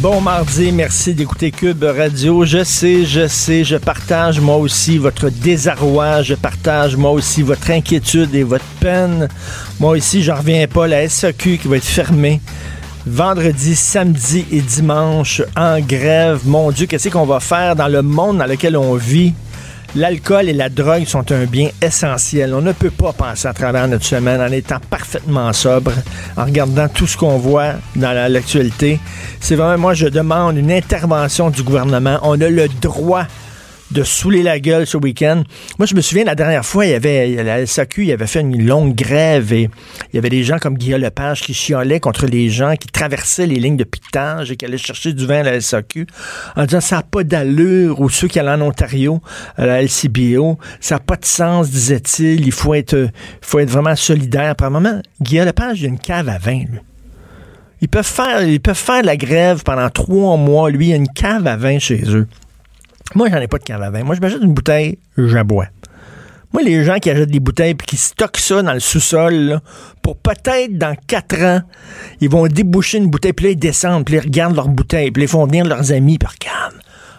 Bon mardi, merci d'écouter Cube Radio. Je sais, je sais, je partage moi aussi votre désarroi, je partage moi aussi votre inquiétude et votre peine. Moi aussi, j'en reviens pas, la SAQ qui va être fermée vendredi, samedi et dimanche en grève. Mon Dieu, qu'est-ce qu'on va faire dans le monde dans lequel on vit? L'alcool et la drogue sont un bien essentiel. On ne peut pas penser à travers notre semaine en étant parfaitement sobre, en regardant tout ce qu'on voit dans l'actualité. C'est vraiment, moi, je demande une intervention du gouvernement. On a le droit de saouler la gueule ce week-end. Moi, je me souviens, la dernière fois, il y avait, la SAQ, il avait fait une longue grève et il y avait des gens comme Guillaume Lepage qui chiolaient contre les gens qui traversaient les lignes de piquetage et qui allaient chercher du vin à la SAQ en disant ça n'a pas d'allure ou ceux qui allaient en Ontario, à la LCBO, ça n'a pas de sens, disait-il. Il faut être, faut être vraiment solidaire. Par moment, Guillaume Lepage, il a une cave à vin, lui. Ils peuvent faire, ils peuvent faire la grève pendant trois mois. Lui, il a une cave à vin chez eux. Moi, j'en ai pas de vin. Moi, je m'achète une bouteille, j'aboie. Moi, les gens qui achètent des bouteilles et qui stockent ça dans le sous-sol, pour peut-être dans quatre ans, ils vont déboucher une bouteille, puis là, ils descendent, puis ils regardent leur bouteille, puis ils font venir leurs amis, puis regarde,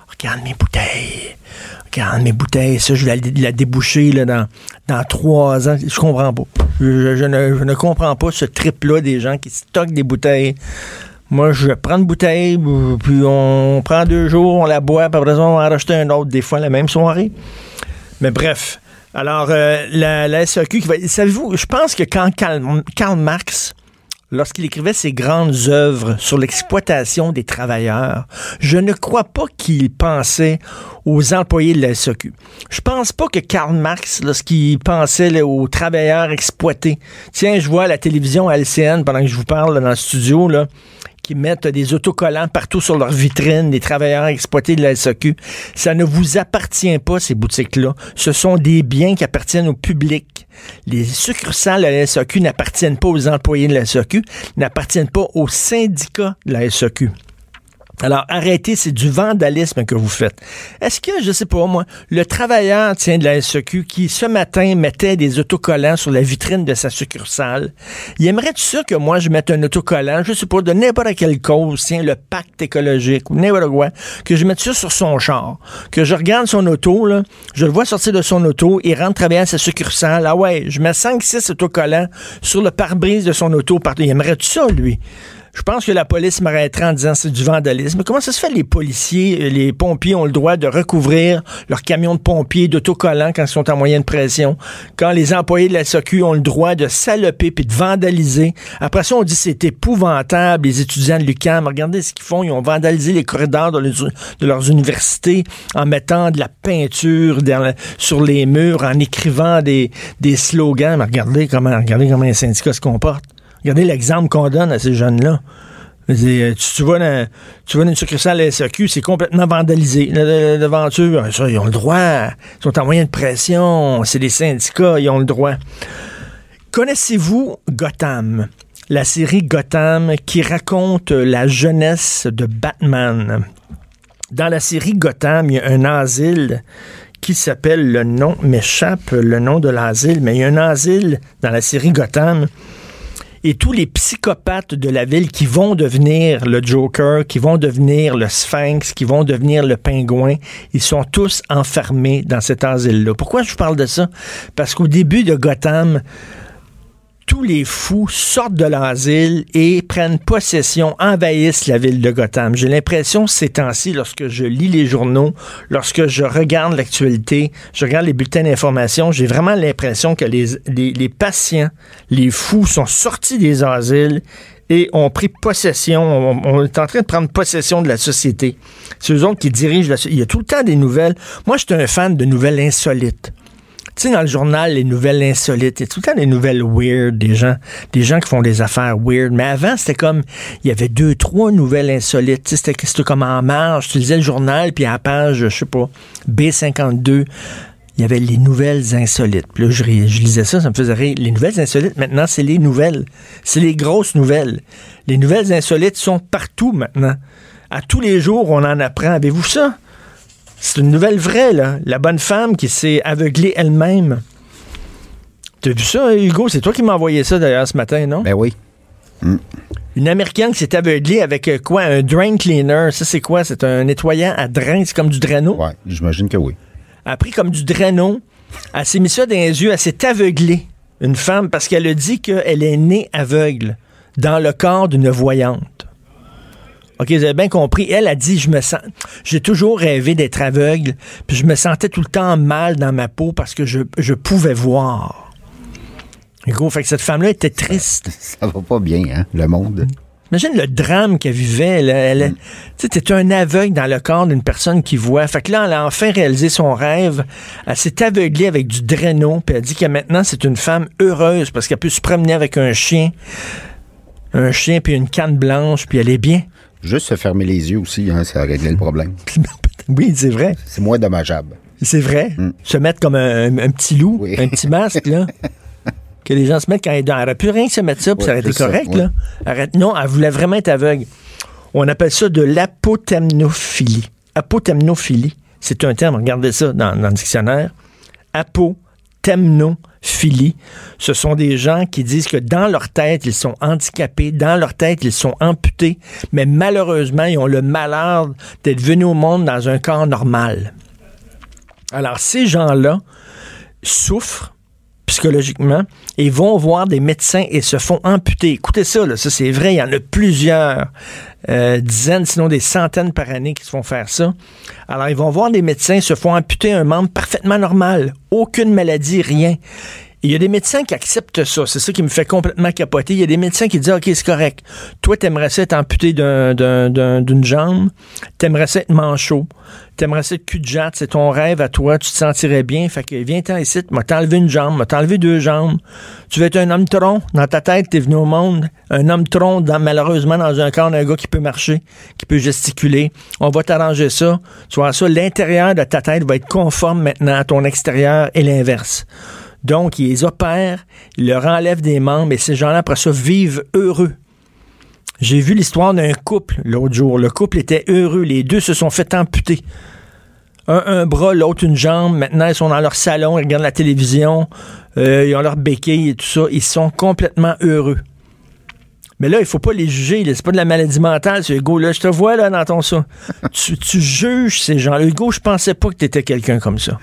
regarde mes bouteilles, regarde mes bouteilles, ça, je vais la, déboucher là, dans, trois ans. Je comprends pas. Ne, je ne comprends pas ce trip-là des gens qui stockent des bouteilles moi, je prends une bouteille, puis on prend deux jours, on la boit, puis après on va en racheter un autre, des fois la même soirée. Mais bref. Alors, euh, la, la, SAQ qui va. Savez-vous, je pense que quand Karl, Marx lorsqu'il écrivait ses grandes œuvres sur l'exploitation des travailleurs, je ne crois pas qu'il pensait aux employés de la SAQ. Je pense pas que Karl Marx, lorsqu'il pensait aux travailleurs exploités, tiens, je vois la télévision LCN pendant que je vous parle dans le studio, là, qui mettent des autocollants partout sur leur vitrine, des travailleurs exploités de la SAQ. Ça ne vous appartient pas, ces boutiques-là. Ce sont des biens qui appartiennent au public. Les succursales de la SAQ n'appartiennent pas aux employés de la SAQ, n'appartiennent pas aux syndicats de la SAQ. Alors, arrêtez, c'est du vandalisme que vous faites. Est-ce que, je sais pas moi, le travailleur, tient de la SEQ, qui ce matin mettait des autocollants sur la vitrine de sa succursale, il aimerait sûr que moi je mette un autocollant, je sais pas, de n'importe quelle cause, tiens, le pacte écologique ou n'importe quoi, que je mette ça sur son char, que je regarde son auto, là, je le vois sortir de son auto, il rentre travailler à sa succursale, ah ouais, je mets 5-6 autocollants sur le pare-brise de son auto partout. Il aimerait ça, lui? Je pense que la police m'arrêterait en disant c'est du vandalisme. Comment ça se fait les policiers, les pompiers ont le droit de recouvrir leurs camions de pompiers d'autocollants quand ils sont en moyenne pression, quand les employés de la SOQ ont le droit de saloper puis de vandaliser? Après ça, on dit c'est épouvantable, les étudiants de l'UQAM. Regardez ce qu'ils font. Ils ont vandalisé les corridors de, leurs universités en mettant de la peinture sur les murs, en écrivant des, slogans. Regardez comment les syndicats se comportent. Regardez l'exemple qu'on donne à ces jeunes-là. Tu, vois dans, tu vois une succursale la SAQ, c'est complètement vandalisé. L'aventure, ils ont le droit. Ils sont en moyen de pression. C'est des syndicats, ils ont le droit. Connaissez-vous Gotham? La série Gotham qui raconte la jeunesse de Batman. Dans la série Gotham, il y a un asile qui s'appelle, le nom m'échappe, le nom de l'asile, mais il y a un asile dans la série Gotham et tous les psychopathes de la ville qui vont devenir le Joker, qui vont devenir le Sphinx, qui vont devenir le pingouin, ils sont tous enfermés dans cet asile-là. Pourquoi je vous parle de ça? Parce qu'au début de Gotham, tous les fous sortent de l'asile et prennent possession, envahissent la ville de Gotham. J'ai l'impression ces temps-ci, lorsque je lis les journaux, lorsque je regarde l'actualité, je regarde les bulletins d'information, j'ai vraiment l'impression que les, les, les patients, les fous sont sortis des asiles et ont pris possession, on, est en train de prendre possession de la société. C'est eux autres qui dirigent la société. Il y a tout le temps des nouvelles. Moi, je suis un fan de nouvelles insolites. Tu sais, dans le journal, les nouvelles insolites, il y a tout le temps des nouvelles weird, des gens, des gens qui font des affaires weird. Mais avant, c'était comme, il y avait deux, trois nouvelles insolites. C'était comme en marge. Tu lisais le journal, puis à la page, je sais pas, B52, il y avait les nouvelles insolites. Puis là, je, je lisais ça, ça me faisait rire. Les nouvelles insolites, maintenant, c'est les nouvelles. C'est les grosses nouvelles. Les nouvelles insolites sont partout maintenant. À tous les jours, on en apprend. Avez-vous ça? C'est une nouvelle vraie, là. La bonne femme qui s'est aveuglée elle-même. T'as vu ça, Hugo? C'est toi qui m'as envoyé ça, d'ailleurs, ce matin, non? Ben oui. Une Américaine qui s'est aveuglée avec euh, quoi? Un drain cleaner. Ça, c'est quoi? C'est un nettoyant à drain? C'est comme du draino? Ouais, j'imagine que oui. Elle a pris comme du draino. Elle s'est mis ça dans les yeux. Elle s'est aveuglée, une femme, parce qu'elle a dit qu'elle est née aveugle dans le corps d'une voyante. OK, vous avez bien compris. Elle a dit, je me sens, j'ai toujours rêvé d'être aveugle, puis je me sentais tout le temps mal dans ma peau parce que je, je pouvais voir. Gros, fait que cette femme-là était triste. Ça va pas bien, hein, le monde. Imagine le drame qu'elle vivait. là. Elle, Tu sais, t'es un aveugle dans le corps d'une personne qui voit. Fait que là, elle a enfin réalisé son rêve. Elle s'est aveuglée avec du draino, puis elle dit que maintenant, c'est une femme heureuse parce qu'elle peut se promener avec un chien. Un chien, puis une canne blanche, puis elle est bien. Juste se fermer les yeux aussi, hein, ça a réglé le problème. oui, c'est vrai. C'est moins dommageable. C'est vrai. Se mettre comme un, un petit loup, Oui. un petit masque, là. que les gens se mettent quand ils dorment. Elle aurait pu rien que se mettre ça, puis ça aurait été ça, correct, là. Arrête. Non, elle voulait vraiment être aveugle. On appelle ça de l'apotemnophilie. Apotemnophilie, c'est un terme, regardez ça dans, dans le dictionnaire. Apotemnophilie, ce sont des gens qui disent que dans leur tête, ils sont handicapés, dans leur tête, ils sont amputés, mais malheureusement, ils ont le malheur d'être venus au monde dans un corps normal. Alors, ces gens-là souffrent psychologiquement et vont voir des médecins et se font amputer. Écoutez ça, ça c'est vrai, il y en a plusieurs, euh, dizaines, sinon des centaines par année qui se font faire ça. Alors, ils vont voir des médecins, se font amputer un membre parfaitement normal, aucune maladie, rien. Il y a des médecins qui acceptent ça. C'est ça qui me fait complètement capoter. Il y a des médecins qui disent, OK, c'est correct. Toi, t'aimerais ça être amputé d'un- d'un- d'un- d'une jambe. T'aimerais ça être manchot. T'aimerais ça être cul de jatte. C'est ton rêve à toi. Tu te sentirais bien. Fait que viens-t'en ici. M'a t'enlevé une jambe. M'a t'enlevé deux jambes. Tu veux être un homme tronc? Dans ta tête, t'es venu au monde. Un homme tronc, malheureusement, dans un corps d'un gars qui peut marcher, qui peut gesticuler. On va t'arranger ça. Tu vois ça. L'intérieur de ta tête va être conforme maintenant à ton extérieur et l'inverse. Donc, ils opèrent, ils leur enlèvent des membres et ces gens-là, après ça, vivent heureux. J'ai vu l'histoire d'un couple l'autre jour. Le couple était heureux. Les deux se sont fait amputer. Un, un bras, l'autre une jambe. Maintenant, ils sont dans leur salon, ils regardent la télévision, euh, ils ont leur béquille et tout ça. Ils sont complètement heureux. Mais là, il faut pas les juger. C'est pas de la maladie mentale. Hugo, là, je te vois là dans ton ça. tu, tu juges ces gens-là. Hugo, je pensais pas que tu étais quelqu'un comme ça.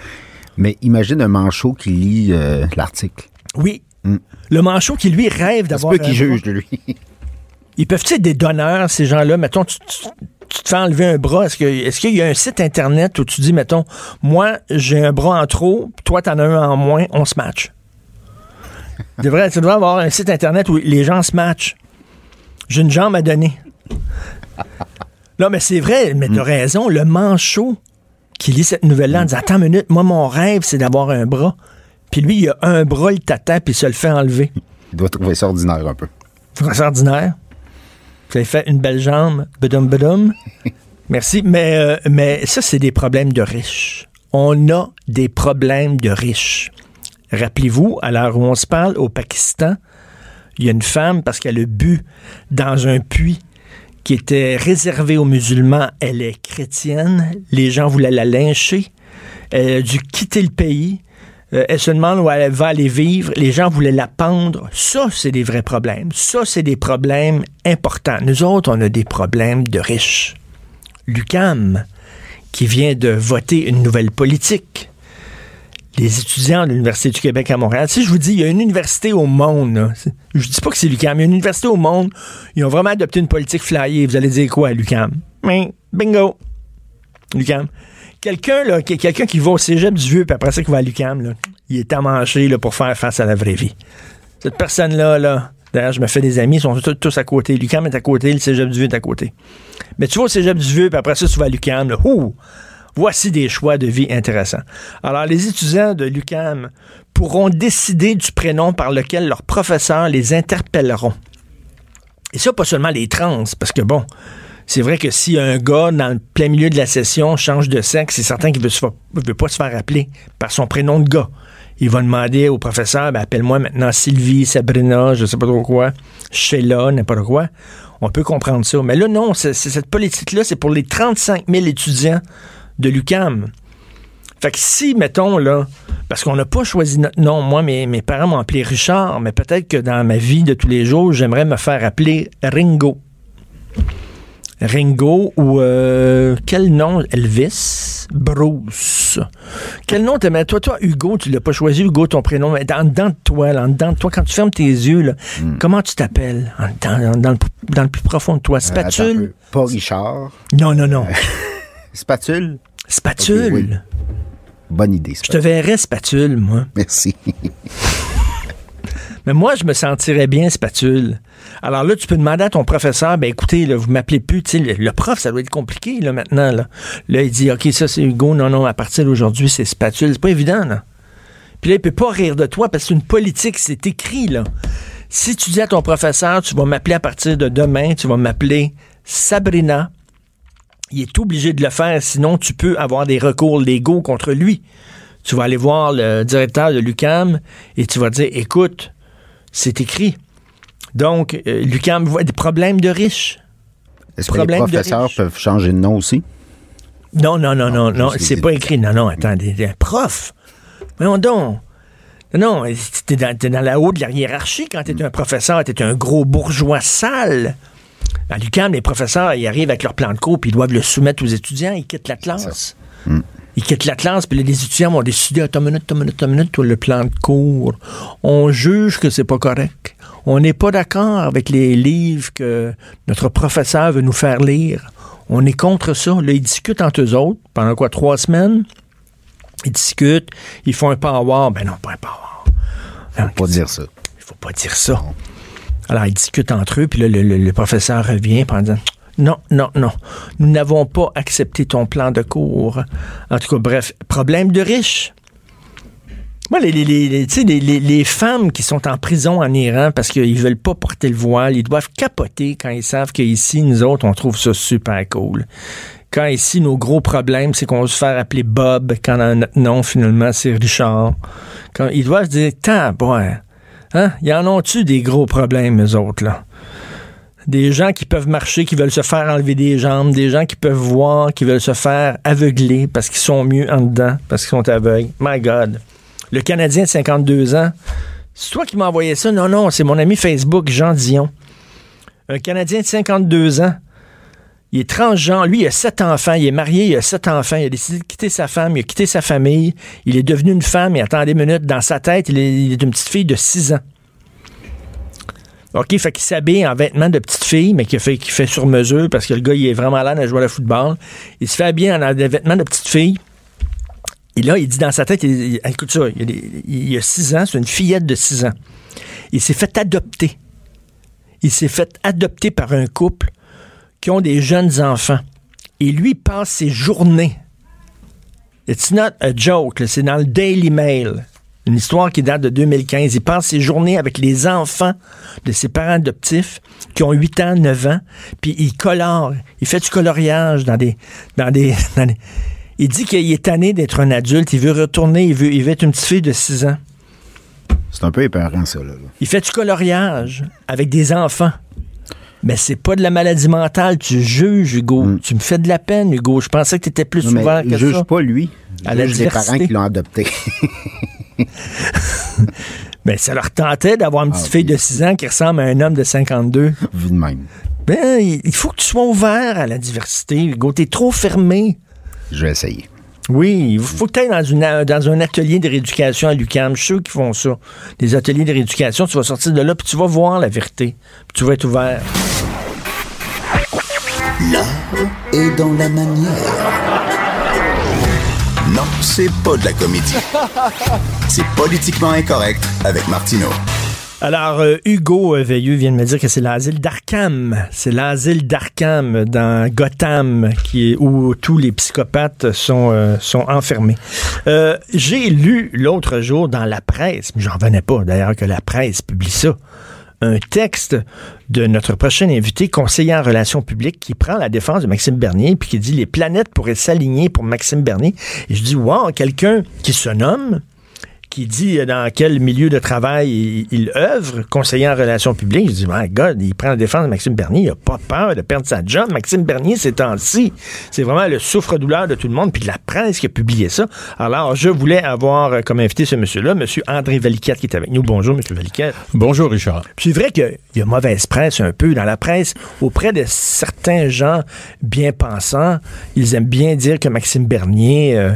Mais imagine un manchot qui lit euh, l'article. Oui. Le manchot qui, lui, rêve d'avoir. peut qu'il un juge de lui. Ils peuvent être des donneurs, ces gens-là? Mettons, tu, tu- tu te fais enlever un bras. Est-ce qu'il y a un site Internet où tu dis, mettons, moi, j'ai un bras en trop, toi, t'en as un en moins, on se match? Tu devrais, tu devrais avoir un site Internet où les gens se matchent. J'ai une jambe à donner. Non, mais c'est vrai, mais t'as raison. Le manchot qui lit cette nouvelle-là en disant Attends une minute, moi, mon rêve, c'est d'avoir un bras. Puis lui, il a un bras, il t'attend, puis il se le fait enlever. Il doit trouver ça ordinaire un peu. C'est ordinaire? Vous avez fait une belle jambe. Bedum, bedum. Merci. Mais, euh, mais ça, c'est des problèmes de riches. On a des problèmes de riches. Rappelez-vous, à l'heure où on se parle, au Pakistan, il y a une femme, parce qu'elle a bu dans un puits qui était réservé aux musulmans, elle est chrétienne, les gens voulaient la lyncher, elle a dû quitter le pays, euh, elle se demande où elle va aller vivre. Les gens voulaient la pendre. Ça, c'est des vrais problèmes. Ça, c'est des problèmes importants. Nous autres, on a des problèmes de riches. Lucam, qui vient de voter une nouvelle politique. Les étudiants de l'Université du Québec à Montréal. Si je vous dis, il y a une université au monde, là. je dis pas que c'est l'UQAM, il y a une université au monde, ils ont vraiment adopté une politique flyée. Vous allez dire quoi à l'UQAM? Mais, bingo! l'UQAM. Quelqu'un, là, qui- quelqu'un qui va au cégep du vieux, puis après ça, qui va à l'UQAM, là, il est à manger là, pour faire face à la vraie vie. Cette personne-là, là, d'ailleurs, je me fais des amis, ils sont tous, tous à côté. L'UQAM est à côté, le cégep du vieux est à côté. Mais tu vas au cégep du vieux, puis après ça, tu vas à l'UQAM, là. Ouh! Voici des choix de vie intéressants. Alors, les étudiants de l'UQAM pourront décider du prénom par lequel leurs professeurs les interpelleront. Et ça, pas seulement les trans, parce que bon, c'est vrai que si un gars, dans le plein milieu de la session, change de sexe, c'est certain qu'il ne veut, pas se faire appeler par son prénom de gars. Il va demander au professeur, ben, appelle-moi maintenant Sylvie, Sabrina, je sais pas trop quoi, Sheila, n'importe quoi. On peut comprendre ça. Mais là, non, c'est- cette politique-là, c'est pour les 35 000 étudiants de l'UCAM. Fait que si, mettons, là, parce qu'on n'a pas choisi notre nom, moi, mes, mes parents m'ont appelé Richard, mais peut-être que dans ma vie de tous les jours, j'aimerais me faire appeler Ringo. Ringo ou euh, quel nom? Elvis? Bruce. Quel nom t'aimais? Toi, toi, Hugo, tu l'as pas choisi, Hugo, ton prénom. Mais dans, dedans de toi, là, en dedans de toi, quand tu fermes tes yeux, là, comment tu t'appelles? Dans, dans le, dans le plus profond de toi. Euh, attends un Spatule? peu. Pas Richard. non, non, non. Spatule? Spatule? Oui. Bonne idée. Je te verrais spatule, moi. Merci. Mais moi, je me sentirais bien spatule. Alors là, tu peux demander à ton professeur, ben écoutez, là, vous m'appelez plus, tu sais, le, le prof, ça doit être compliqué, là, maintenant, là. Là, il dit, OK, ça, c'est Hugo, non, non, à partir d'aujourd'hui, c'est spatule. C'est pas évident, là. Puis là, il peut pas rire de toi parce que c'est une politique, c'est écrit, là. Si tu dis à ton professeur, tu vas m'appeler à partir de demain, tu vas m'appeler Sabrina, il est obligé de le faire, sinon tu peux avoir des recours légaux contre lui. Tu vas aller voir le directeur de l'UCAM et tu vas dire, écoute, c'est écrit. Donc, euh, l'UCAM voit des problèmes de riches. Est-ce que les professeurs peuvent changer de nom aussi? Non, non, non, non, non, juste c'est pas écrit. Non, non, attendez, prof. Voyons donc. Non, non, t'es dans, t'es dans la haut de la hiérarchie quand t'es un professeur, t'es un gros bourgeois sale. À l'UQAM, les professeurs, ils arrivent avec leur plan de cours, puis ils doivent le soumettre aux étudiants, ils quittent la classe. Ils quittent la classe, puis là, les étudiants vont décider, attends une minute, attends une minute, attends une minute, toi, le plan de cours. On juge que c'est pas correct. On n'est pas d'accord avec les livres que notre professeur veut nous faire lire. On est contre ça. Là, ils discutent entre eux autres pendant quoi, trois semaines? Ils discutent, ils font un power. Ben non, pas un power. Faut pas dire ça. Il faut pas dire ça. Alors, ils discutent entre eux, puis là, le, professeur revient en disant Non, non, non, nous n'avons pas accepté ton plan de cours. En tout cas, bref, problème de riches. Moi, les, femmes qui sont en prison en Iran parce qu'ils veulent pas porter le voile, ils doivent capoter quand ils savent qu'ici, nous autres, on trouve ça super cool. Quand ici, nos gros problèmes, c'est qu'on se faire appeler Bob, quand notre nom, finalement, c'est Richard. Quand ils doivent se dire, tant. Hein? Y en ont-tu des gros problèmes, eux autres, là? Des gens qui peuvent marcher, qui veulent se faire enlever des jambes, des gens qui peuvent voir, qui veulent se faire aveugler parce qu'ils sont mieux en dedans, parce qu'ils sont aveugles. My God. Le Canadien de 52 ans, c'est toi qui m'as envoyé ça? Non, non, c'est mon ami Facebook, Jean Dion. Un Canadien de 52 ans. Il est transgenre. Lui, il a sept enfants. Il est marié, il a sept enfants. Il a décidé de quitter sa femme, il a quitté sa famille. Il est devenu une femme. Et attendez une minute, dans sa tête, il est, une petite fille de 6 ans. OK, fait qu'il s'habille en vêtements de petite fille, mais qu'il fait, fait sur mesure parce que le gars, il est vraiment là à jouer au football. Il se fait habiller en des vêtements de petite fille. Et là, il dit dans sa tête, il, il- écoute ça, il, a 6 ans, c'est une fillette de 6 ans. Il s'est fait adopter. Il s'est fait adopter par un couple qui ont des jeunes enfants. Et lui passe ses journées. It's not a joke, c'est dans le Daily Mail. Une histoire qui date de 2015. Il passe ses journées avec les enfants de ses parents adoptifs qui ont 8 ans, 9 ans, puis il colore. Il fait du coloriage dans des... Dans des, dans des- il dit qu'il est tanné d'être un adulte. Il veut retourner, il veut, il veut être une petite fille de 6 ans. C'est un peu épeurant, ça. Là. Il fait du coloriage avec des enfants. Mais c'est pas de la maladie mentale. Tu juges, Hugo. Tu me fais de la peine, Hugo. Je pensais que tu étais plus Non, ouvert que juge ça. pas lui. À juge les parents qui l'ont adopté. Mais ça leur tentait d'avoir une petite Ah, fille oui. de 6 ans qui ressemble à un homme de 52. Vu de même. Ben, il faut que tu sois ouvert à la diversité, Hugo. T'es trop fermé. Je vais essayer. Oui, il faut que tu ailles dans, une, dans un atelier de rééducation à l'UQAM. Je suis sûr qu'ils font ça. Des ateliers de rééducation, tu vas sortir de là, puis tu vas voir la vérité. Puis tu vas être ouvert. L'art est dans la manière. Non, c'est pas de la comédie. C'est politiquement incorrect avec Martineau. Alors, euh, Hugo Veilleux vient de me dire que c'est l'asile d'Arkham. C'est l'asile d'Arkham dans Gotham qui est, où tous les psychopathes sont, euh, sont enfermés. Euh, J'ai lu l'autre jour dans la presse, mais j'en revenais pas d'ailleurs que la presse publie ça, un texte de notre prochain invité, conseiller en relations publiques, qui prend la défense de Maxime Bernier, puis qui dit les planètes pourraient s'aligner pour Maxime Bernier. Et je dis, wow, quelqu'un qui se nomme qui dit dans quel milieu de travail il, il œuvre, conseiller en relations publiques. Je dis, my God, il prend la défense de Maxime Bernier, il a pas peur de perdre sa job. Maxime Bernier, ces temps-ci, c'est vraiment le souffre-douleur de tout le monde, puis de la presse qui a publié ça. Alors, je voulais avoir comme invité ce monsieur-là, monsieur André Valiquette, qui est avec nous. Bonjour, monsieur Valiquette. Bonjour, Richard. Puis c'est vrai qu'il y a mauvaise presse un peu dans la presse. Auprès de certains gens bien pensants, ils aiment bien dire que Maxime Bernier... euh,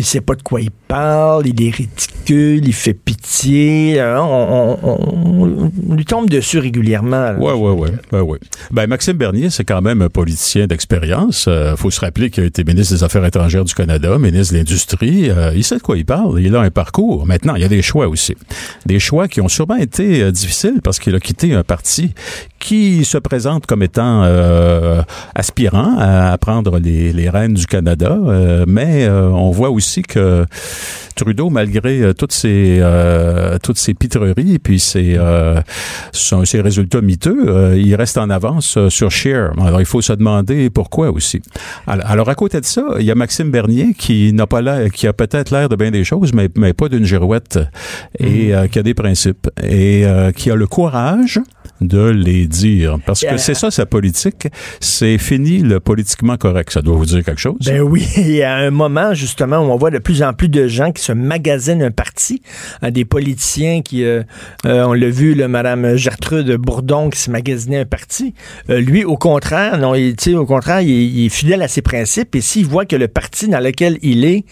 il sait pas de quoi il parle, il est ridicule, il fait pitié. hein, on, lui tombe dessus régulièrement. là. Ouais, ouais, ouais. Ben, ouais. Ben, Maxime Bernier, c'est quand même un politicien d'expérience. Euh, faut se rappeler qu'il a été ministre des Affaires étrangères du Canada, ministre de l'Industrie. Euh, il sait de quoi il parle. Il a un parcours. Maintenant, il y a des choix aussi. Des choix qui ont sûrement été euh, difficiles parce qu'il a quitté un parti qui se présente comme étant aspirant à prendre les, les rênes du Canada. Mais on voit aussi que Trudeau, malgré euh, toutes ses euh, toutes ses pitreries et puis ses, euh, son- ses résultats miteux, euh, il reste en avance euh, sur Scheer. Alors il faut se demander pourquoi aussi. Alors, alors, à côté de ça, il y a Maxime Bernier qui n'a pas l'air, qui a peut-être l'air de bien des choses, mais, mais pas d'une girouette et euh, qui a des principes et euh, qui a le courage de les dire parce que Euh, c'est ça sa politique, c'est fini le politiquement correct. Ça doit vous dire quelque chose. Ben oui, il y a un moment justement où on voit de plus en plus de gens qui se magasinent un parti, hein, des politiciens qui, euh, euh, on l'a vu, le Madame Gertrude Bourdon qui se magasinait un parti. Euh, lui, au contraire, non, il, au contraire, il, il est fidèle à ses principes et s'il voit que le parti dans lequel il est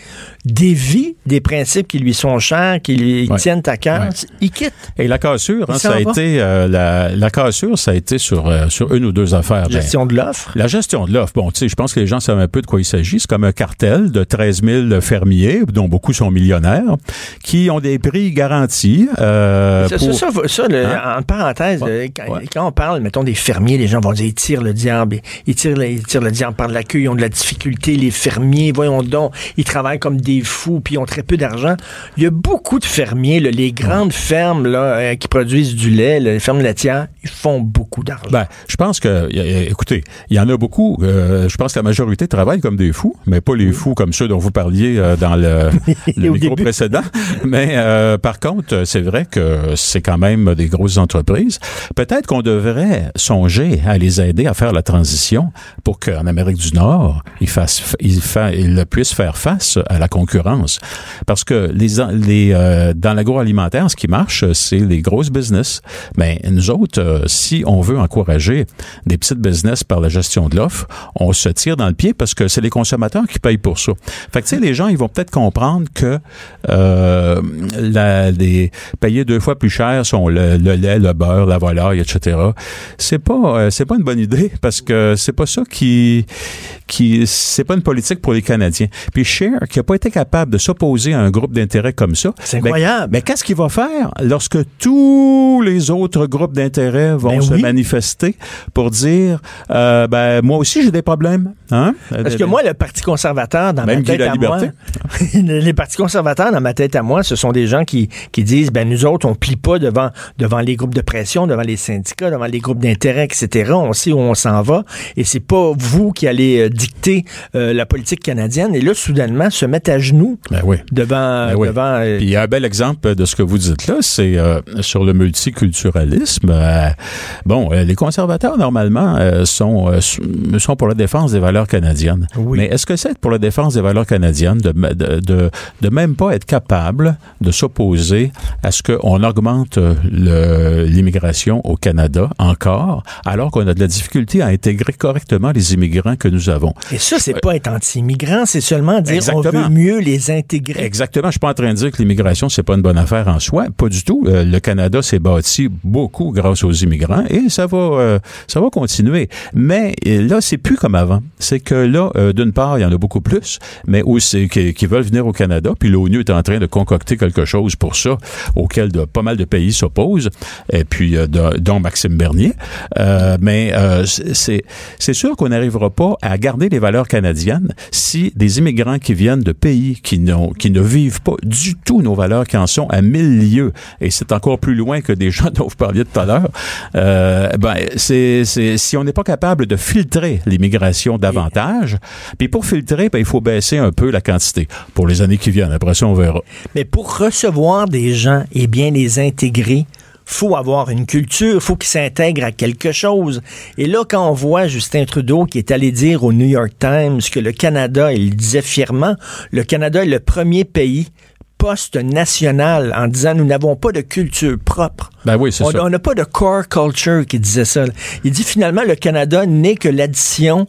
dévie des principes qui lui sont chers, qui lui Ouais. tiennent à cœur, Ouais. il quitte. Et la cassure, hein, ça a va. été euh, la, la cassure, ça a été sur euh, sur une ou deux affaires. Ben, Gestion de l'offre. la gestion de l'offre, bon, tu sais, je pense que les gens savent un peu de quoi il s'agit. C'est comme un cartel de 13 000 fermiers, dont beaucoup sont millionnaires, qui ont des prix garantis. euh, Ça, pour- ça, ça, ça, le- Hein? en parenthèse, Ouais, euh, quand, ouais. quand on parle, mettons, des fermiers, les gens vont dire, ils tirent le diable, ils tirent, le- ils tirent le diable par la queue, ils ont de la difficulté, les fermiers, voyons donc, ils travaillent comme des fous, puis ils ont très peu d'argent. Il y a beaucoup de fermiers, là, les grandes fermes là, euh, qui produisent du lait, là, les fermes laitières, ils font beaucoup d'argent. Ben, je pense que, écoutez, il y en a beaucoup. euh, je pense que la majorité travaille comme des fous, mais pas les fous comme ceux dont vous parliez euh, dans le, le micro début. précédent. Mais euh, par contre, c'est vrai que c'est quand même des grosses entreprises. Peut-être qu'on devrait songer à les aider à faire la transition pour qu'en Amérique du Nord, ils fassent, ils, fa- ils puissent faire face à la concurrence. Parce que les, les euh, dans l'agroalimentaire, ce qui marche, c'est les grosses business. Mais nous autres, euh, si on veut encourager des petites business par la gestion de l'offre, on se tire dans le pied parce que c'est les consommateurs qui payent pour ça. Fait que tu sais, les gens, ils vont peut-être comprendre que euh, la, les, payer deux fois plus cher sont le, le lait, le beurre, la volaille, etc. C'est pas, euh, c'est pas une bonne idée parce que c'est pas ça qui, qui, c'est pas une politique pour les Canadiens. Puis Cher, qui a pas été capable de s'opposer à un groupe d'intérêt comme ça. C'est incroyable. mais qu'est-ce qu'il va faire lorsque tous les autres groupes d'intérêt vont Ben se oui. manifester pour dire, euh, ben moi aussi j'ai des problèmes, hein? Parce que moi, le Parti conservateur, dans Même ma tête à moi, les partis conservateurs, dans ma tête à moi, ce sont des gens qui, qui disent, ben nous autres, on plie pas devant, devant les groupes de pression, devant les syndicats, devant les groupes d'intérêt, etc. On sait où on s'en va, et c'est pas vous qui allez euh, dicter euh, la politique canadienne. Et là, soudainement, se mettre à genoux ben oui. devant, Ben oui. devant. euh, Puis il y a un bel exemple de ce que vous dites là, c'est euh, sur le multiculturalisme. Bon, les conservateurs, normalement, sont, sont pour la défense des valeurs canadiennes. Oui. Mais est-ce que c'est pour la défense des valeurs canadiennes de, de, de, même pas être capable de s'opposer à ce qu'on augmente le- l'immigration au Canada encore, alors qu'on a de la difficulté à intégrer correctement les immigrants que nous avons? Et ça, c'est pas être anti-immigrant, c'est seulement dire on Exactement. veut mieux les intégrer. Exactement. Je suis pas en train de dire que l'immigration c'est pas une bonne affaire en soi, pas du tout. Euh, le Canada s'est bâti beaucoup grâce aux immigrants et ça va, euh, ça va continuer. Mais euh, là, c'est plus comme avant. C'est que là, euh, d'une part, il y en a beaucoup plus, mais aussi qui, veulent venir au Canada. Puis l'ONU est en train de concocter quelque chose pour ça, auquel pas mal de pays s'opposent. Et puis, euh, dont Maxime Bernier. Euh, mais euh, c'est sûr qu'on n'arrivera pas à garder les valeurs canadiennes si des immigrants qui viennent de pays qui, qui ne vivent pas du tout nos valeurs, qui en sont à mille lieues, et c'est encore plus loin que des gens dont vous parliez tout à l'heure, ben, si on n'est pas capable de filtrer l'immigration davantage, puis pour filtrer, ben, il faut baisser un peu la quantité pour les années qui viennent. Après ça, on verra. Mais pour recevoir des gens et bien les intégrer, faut avoir une culture, faut qu'ils s'intègrent à quelque chose. Et là, quand on voit Justin Trudeau qui est allé dire au New York Times que le Canada, il disait fièrement, le Canada est le premier pays post-national en disant nous n'avons pas de culture propre. Ben oui, c'est ça. on n'a pas de core culture qui disait ça. Il dit finalement le Canada n'est que l'addition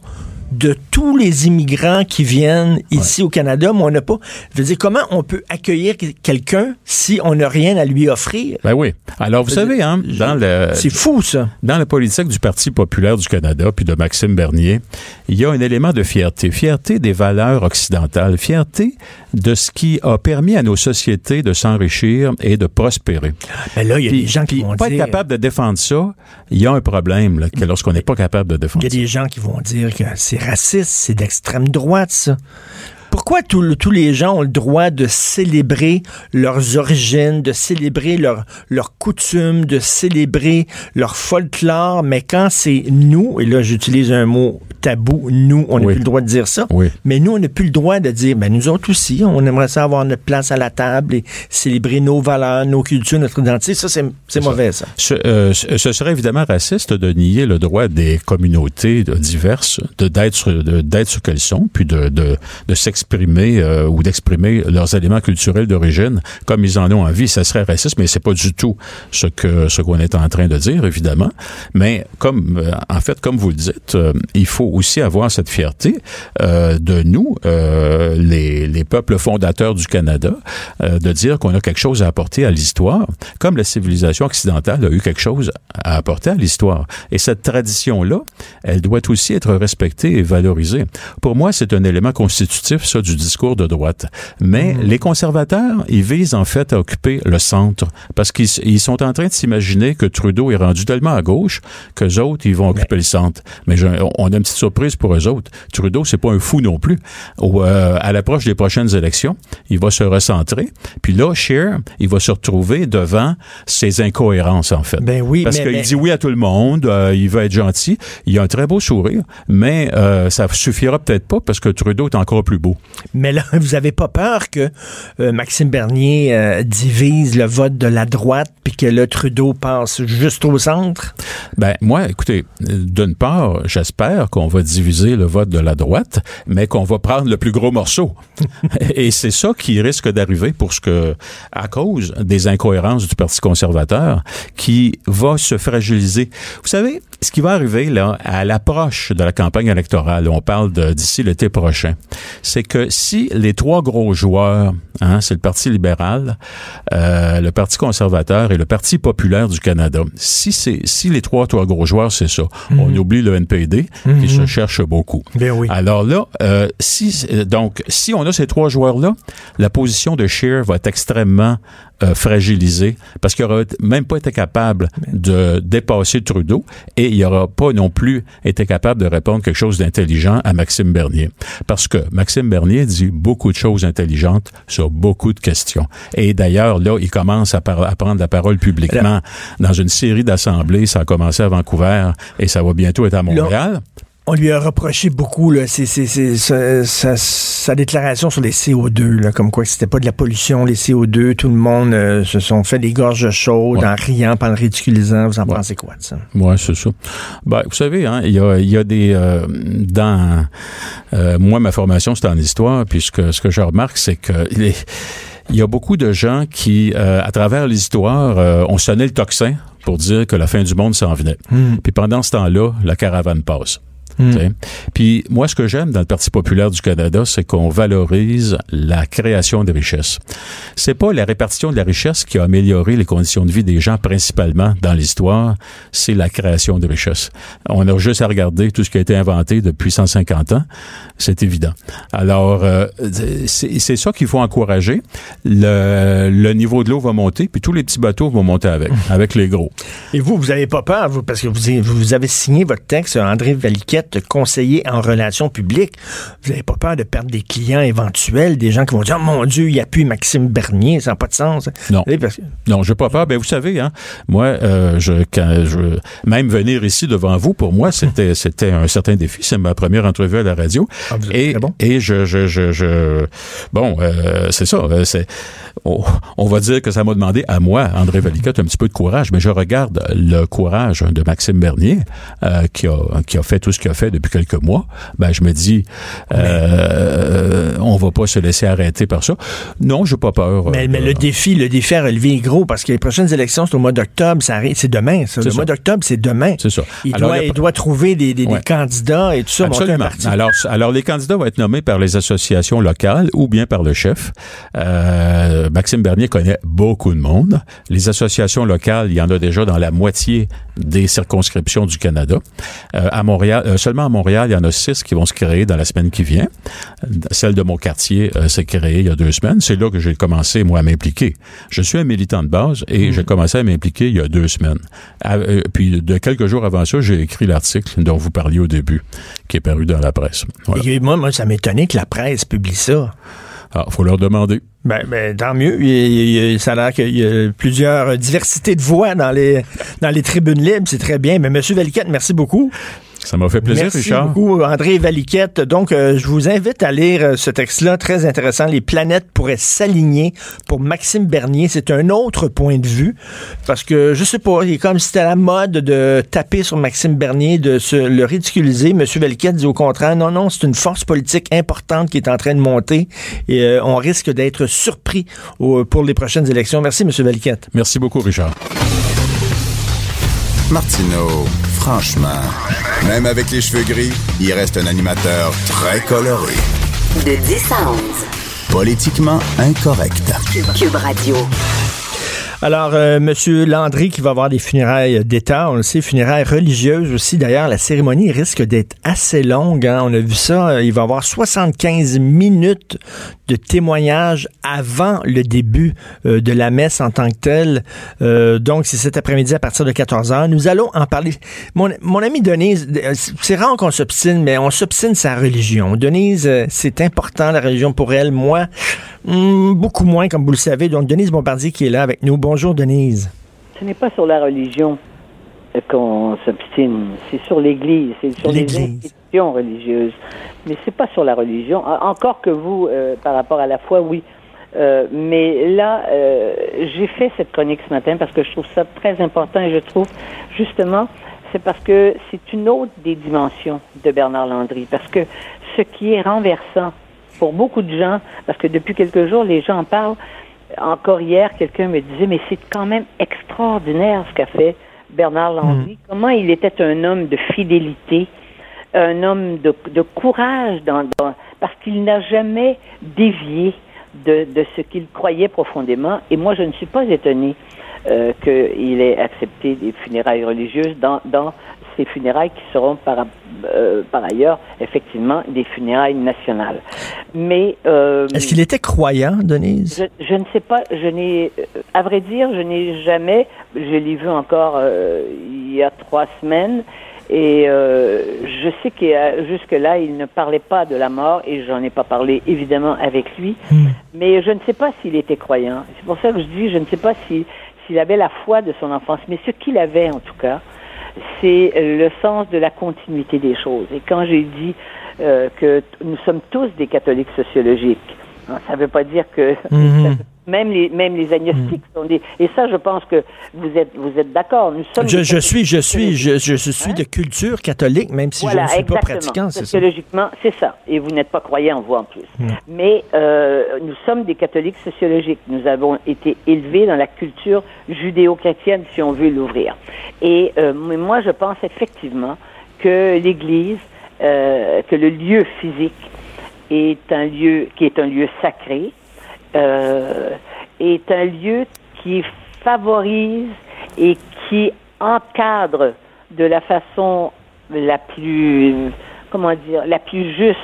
de tous les immigrants qui viennent ici au Canada, mais on n'a pas. Je veux dire, comment on peut accueillir quelqu'un si on n'a rien à lui offrir? Ben oui. Alors, vous savez, hein, dans le, C'est fou, ça. Dans la politique du Parti populaire du Canada, puis de Maxime Bernier, il y a un élément de fierté. Fierté des valeurs occidentales. Fierté de ce qui a permis à nos sociétés de s'enrichir et de prospérer. Mais là, il y a Puis, des gens qui vont pas dire. être capable de défendre ça, il y a un problème là, que lorsqu'on n'est pas capable de Il défendre y a ça. des gens qui vont dire que c'est raciste, c'est d'extrême droite, ça. Pourquoi tous le- tous les gens ont le droit de célébrer leurs origines, de célébrer leurs coutumes, de célébrer leur folklore, mais quand c'est nous, et là j'utilise un mot tabou, nous, on n'a Oui. plus le droit de dire ça, Oui. mais nous, on n'a plus le droit de dire, ben nous autres aussi, on aimerait ça avoir notre place à la table et célébrer nos valeurs, nos cultures, notre identité. Ça, c'est mauvais, ça. Ce, euh, ce serait évidemment raciste de nier le droit des communautés diverses de d'être ce- de- d'être ce qu'elles sont, puis de, de, de s'exprimer euh, ou d'exprimer leurs éléments culturels d'origine comme ils en ont envie. Ça serait raciste, mais c'est pas du tout ce que ce qu'on est en train de dire, évidemment. Mais comme euh, en fait, comme vous le dites, euh, il faut aussi avoir cette fierté euh, de nous, euh, les, les peuples fondateurs du Canada, euh, de dire qu'on a quelque chose à apporter à l'histoire, comme la civilisation occidentale a eu quelque chose à apporter à l'histoire. Et cette tradition-là, elle doit aussi être respectée et valorisée. Pour moi, c'est un élément constitutif, ça, du discours de droite. Mais les conservateurs, ils visent en fait à occuper le centre, parce qu'ils ils sont en train de s'imaginer que Trudeau est rendu tellement à gauche que les autres, ils vont occuper le centre. Mais j'ai- on a une petite surprise pour eux autres. Trudeau, c'est pas un fou non plus. Au, euh, à l'approche des prochaines élections, il va se recentrer. Puis là, Scheer, il va se retrouver devant ses incohérences, en fait. Ben oui, Parce qu'il mais- dit oui à tout le monde, euh, il veut être gentil. Il a un très beau sourire, mais euh, ça suffira peut-être pas parce que Trudeau est encore plus beau. Mais là, vous avez pas peur que euh, Maxime Bernier euh, divise le vote de la droite puis que le Trudeau passe juste au centre? Ben moi, écoutez, d'une part, j'espère qu'on va diviser le vote de la droite, mais qu'on va prendre le plus gros morceau. Et c'est ça qui risque d'arriver pour ce que, à cause des incohérences du Parti conservateur, qui va se fragiliser. Vous savez, ce qui va arriver là, à l'approche de la campagne électorale, on parle d'ici l'été prochain, c'est que si les trois gros joueurs, hein, c'est le Parti libéral, euh, le Parti conservateur et le Parti populaire du Canada, si c'est si les trois, trois gros joueurs, c'est ça, on oublie le NPD qui se cherche beaucoup. Ben oui. Alors là, euh, si euh, donc si on a ces trois joueurs-là, la position de Scheer va être extrêmement euh, fragilisée parce qu'il n'aura même pas été capable de dépasser Trudeau et il n'aura pas non plus été capable de répondre quelque chose d'intelligent à Maxime Bernier. Parce que Maxime Bernier dit beaucoup de choses intelligentes sur beaucoup de questions. Et d'ailleurs, là, il commence à, par- à prendre la parole publiquement dans une série d'assemblées. Ça a commencé à Vancouver et ça va bientôt être à Montréal. On lui a reproché beaucoup là, sa, sa- sa déclaration sur les CO2, là, comme quoi c'était pas de la pollution, les CO2. Tout le monde euh, se sont fait des gorges chaudes Ouais. en riant, en le ridiculisant. Vous en Ouais. pensez quoi de ça? Ouais, c'est ça. Ben, vous savez, hein, il y a, il y a des euh, dans euh, moi ma formation c'est en histoire, puis ce que je remarque c'est que les- il y a beaucoup de gens qui, euh, à travers l'histoire, euh, ont sonné le tocsin pour dire que la fin du monde s'en venait. Puis pendant ce temps-là, la caravane passe. T'sais. Puis moi, ce que j'aime dans le Parti populaire du Canada, c'est qu'on valorise la création de richesses. C'est pas la répartition de la richesse qui a amélioré les conditions de vie des gens principalement dans l'histoire, c'est la création de richesses. On a juste à regarder tout ce qui a été inventé depuis 150 ans, c'est évident. Alors, euh, c'est ça qu'il faut encourager. Le, le niveau de l'eau va monter, puis tous les petits bateaux vont monter avec, avec les gros. Et vous, vous avez pas peur, vous, parce que vous, vous avez signé votre texte, André Conseiller en relations publiques. Vous n'avez pas peur de perdre des clients éventuels, des gens qui vont dire, oh mon Dieu, il appuie Maxime Bernier, ça n'a pas de sens. Non. Non, j'ai pas peur. Ben vous savez, hein, moi, euh, je, quand je, même venir ici devant vous, pour moi, c'était, c'était un certain défi. C'est ma première entrevue à la radio. Ah, vous et, bon. et je, je, je, je- bon, euh, c'est ça. euh, C'est, on, on va dire que ça m'a demandé à moi, André Valicotte, un petit peu de courage, mais je regarde le courage de Maxime Bernier, euh, qui a, qui a fait tout ce qu'il fait depuis quelques mois. Ben, je me dis, euh, on va pas se laisser arrêter par ça. Non, j'ai pas peur. Mais, euh, mais le défi, le défi à relever est gros parce que les prochaines élections, c'est au mois d'octobre, ça arrive, c'est demain. ça. Le ça. mois d'octobre, c'est demain. C'est ça. Il, Alors, doit, il a doit trouver des, des- des Ouais. candidats et tout ça, monter un Absolument. parti. Alors, alors, les candidats vont être nommés par les associations locales ou bien par le chef. Euh, Maxime Bernier connaît beaucoup de monde. Les associations locales, il y en a déjà dans la moitié des circonscriptions du Canada. Euh, à Montréal, euh, seulement à Montréal, il y en a six qui vont se créer dans la semaine qui vient. Celle de mon quartier euh, s'est créée il y a deux semaines. C'est là que j'ai commencé, moi, à m'impliquer. Je suis un militant de base et j'ai commencé à m'impliquer il y a deux semaines. À- euh, puis, de quelques jours avant ça, j'ai écrit l'article dont vous parliez au début, qui est paru dans la presse. Voilà. Et moi, moi, ça m'étonnait que la presse publie ça. Ah, faut leur demander. Ben, ben, tant mieux. Il, il- il- ça a l'air qu'il y a plusieurs diversités de voix dans les, dans les tribunes libres. C'est très bien. Mais M. Valiquette, merci beaucoup. Ça m'a fait plaisir, Merci Richard. beaucoup, André Valiquette. Donc, euh, je vous invite à lire euh, ce texte-là, très intéressant. Les planètes pourraient s'aligner pour Maxime Bernier. C'est un autre point de vue, parce que, je sais pas, il est comme si c'était la mode de taper sur Maxime Bernier, de se le ridiculiser. Monsieur Valiquette dit au contraire, non, non, c'est une force politique importante qui est en train de monter et euh, on risque d'être surpris au- pour les prochaines élections. Merci, Monsieur Valiquette. Merci beaucoup, Richard. Martineau, franchement, même avec les cheveux gris, il reste un animateur très coloré. De 10 à 11. Politiquement incorrect. Cube Radio. Alors, euh, Monsieur Landry qui va avoir des funérailles d'État, on le sait, funérailles religieuses aussi. D'ailleurs, la cérémonie risque d'être assez longue. hein. On a vu ça. euh, Il va y avoir 75 minutes de témoignages avant le début euh, de la messe en tant que telle. Euh, donc, c'est cet après-midi à partir de 14 heures. Nous allons en parler. Mon, mon ami Denise, euh, c'est rare qu'on s'obstine, mais on s'obstine sa religion. Denise, c'est important la religion pour elle. Moi, hmm, beaucoup moins, comme vous le savez. Donc, Denise Bombardier qui est là avec nous. Bonjour, Denise. Ce n'est pas sur la religion qu'on s'obstine, c'est sur l'Église, c'est sur les institutions religieuses. Mais c'est pas sur la religion. En- Encore que vous, euh, par rapport à la foi, oui. Euh, mais là, euh, j'ai fait cette chronique ce matin parce que je trouve ça très important et je trouve justement, c'est parce que c'est une autre des dimensions de Bernard Landry. Parce que ce qui est renversant pour beaucoup de gens, parce que depuis quelques jours, les gens en parlent. Encore hier, quelqu'un me disait, mais c'est quand même extraordinaire ce qu'a fait Bernard Landry. Comment il était un homme de fidélité, un homme de, de courage, dans, dans- parce qu'il n'a jamais dévié de, de ce qu'il croyait profondément. Et moi, je ne suis pas étonnée euh, qu'il ait accepté des funérailles religieuses dans, dans ces funérailles qui seront par, euh, par ailleurs, effectivement, des funérailles nationales. Mais euh, Est-ce qu'il était croyant, Denise? je, je ne sais pas, je n'ai, euh, à vrai dire, je n'ai jamais, je l'ai vu encore euh, il y a trois semaines, et euh, je sais que jusque-là, il ne parlait pas de la mort, et j'en ai pas parlé évidemment avec lui, mais je ne sais pas s'il était croyant. C'est pour ça que je dis, je ne sais pas si- s'il avait la foi de son enfance, mais ce qu'il avait en tout cas, c'est le sens de la continuité des choses. Et quand j'ai dit euh, que nous sommes tous des catholiques sociologiques, hein, ça ne veut pas dire que Mhm. même les même les agnostiques sont des. Et ça, je pense que vous êtes vous êtes d'accord. Nous sommes. Je, suis, je suis, je, je suis de culture catholique, même si je ne suis pas pratiquant, c'est ça? Sociologiquement, c'est ça. Et vous n'êtes pas croyant, vous, en plus. Mm. Mais euh, nous sommes des catholiques sociologiques. Nous avons été élevés dans la culture judéo-chrétienne, si on veut l'ouvrir. Et euh, moi, je pense effectivement que l'Église, euh, que le lieu physique est un lieu qui est un lieu sacré, euh, est un lieu qui favorise et qui encadre de la façon la plus, comment dire, la plus juste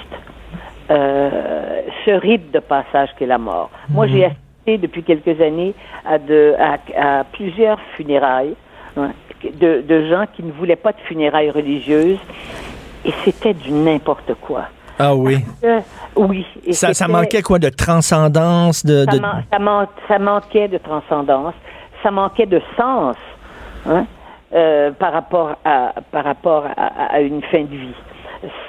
euh, ce rite de passage qu'est la mort. Moi, j'ai assisté depuis quelques années à, de, à, à plusieurs funérailles hein, de, de gens qui ne voulaient pas de funérailles religieuses et c'était du n'importe quoi. Ah oui. Oui. Et Ça, ça manquait quoi de transcendance, de... ça, de- man- ça man- ça manquait de transcendance, ça manquait de sens hein, euh, par rapport, à, par rapport à, à une fin de vie.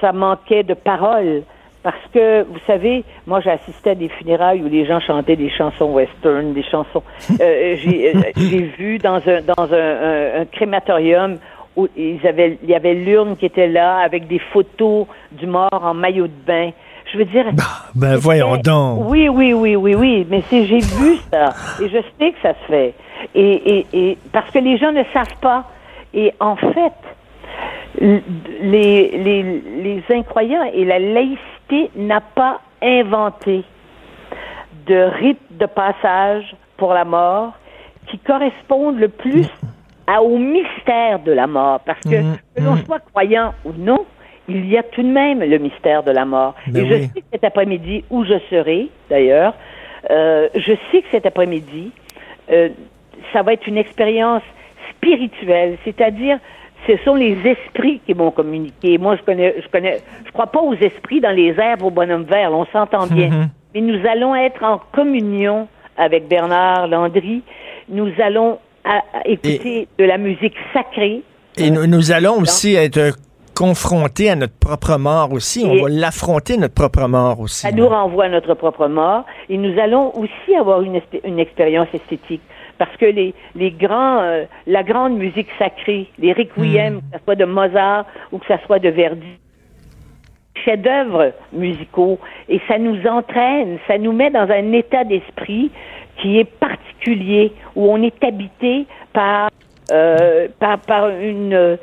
Ça manquait de paroles. Parce que, vous savez, moi j'ai assisté à des funérailles où les gens chantaient des chansons western, des chansons. Euh, j'ai euh, j'ai vu dans un dans un, un- un crématorium où ils avaient, il y avait l'urne qui était là avec des photos du mort en maillot de bain. Je veux dire, Ben voyons donc. oui, oui, oui, oui, oui, mais c'est j'ai vu ça et je sais que ça se fait. Et, et, et parce que les gens ne savent pas. Et en fait, les, les, les incroyants et la laïcité n'a pas inventé de rite de passage pour la mort qui correspondent le plus à, au mystère de la mort. Parce que, Mhm, que l'on mhm. soit croyant ou non, il y a tout de même le mystère de la mort. Ben Et je sais que cet après-midi, où je serai d'ailleurs, euh, je sais que cet après-midi, euh, ça va être une expérience spirituelle, c'est-à-dire ce sont les esprits qui m'ont communiqué. Moi, je connais, je connais, je crois pas aux esprits dans les airs au bonhomme vert, on s'entend bien. Mhm. Mais nous allons être en communion avec Bernard Landry. Nous allons à- à écouter de la musique sacrée. Et nous, nous allons aussi être confrontés à notre propre mort aussi. On va l'affronter, notre propre mort aussi. Ça nous renvoie à notre propre mort. Et nous allons aussi avoir une, une expérience esthétique. Parce que les, les grands, euh, la grande musique sacrée, les requiems, que ce soit de Mozart ou que ce soit de Verdi, chefs-d'œuvre musicaux, et ça nous entraîne, ça nous met dans un état d'esprit qui est particulier, où on est habité par, euh, par, par, une, euh,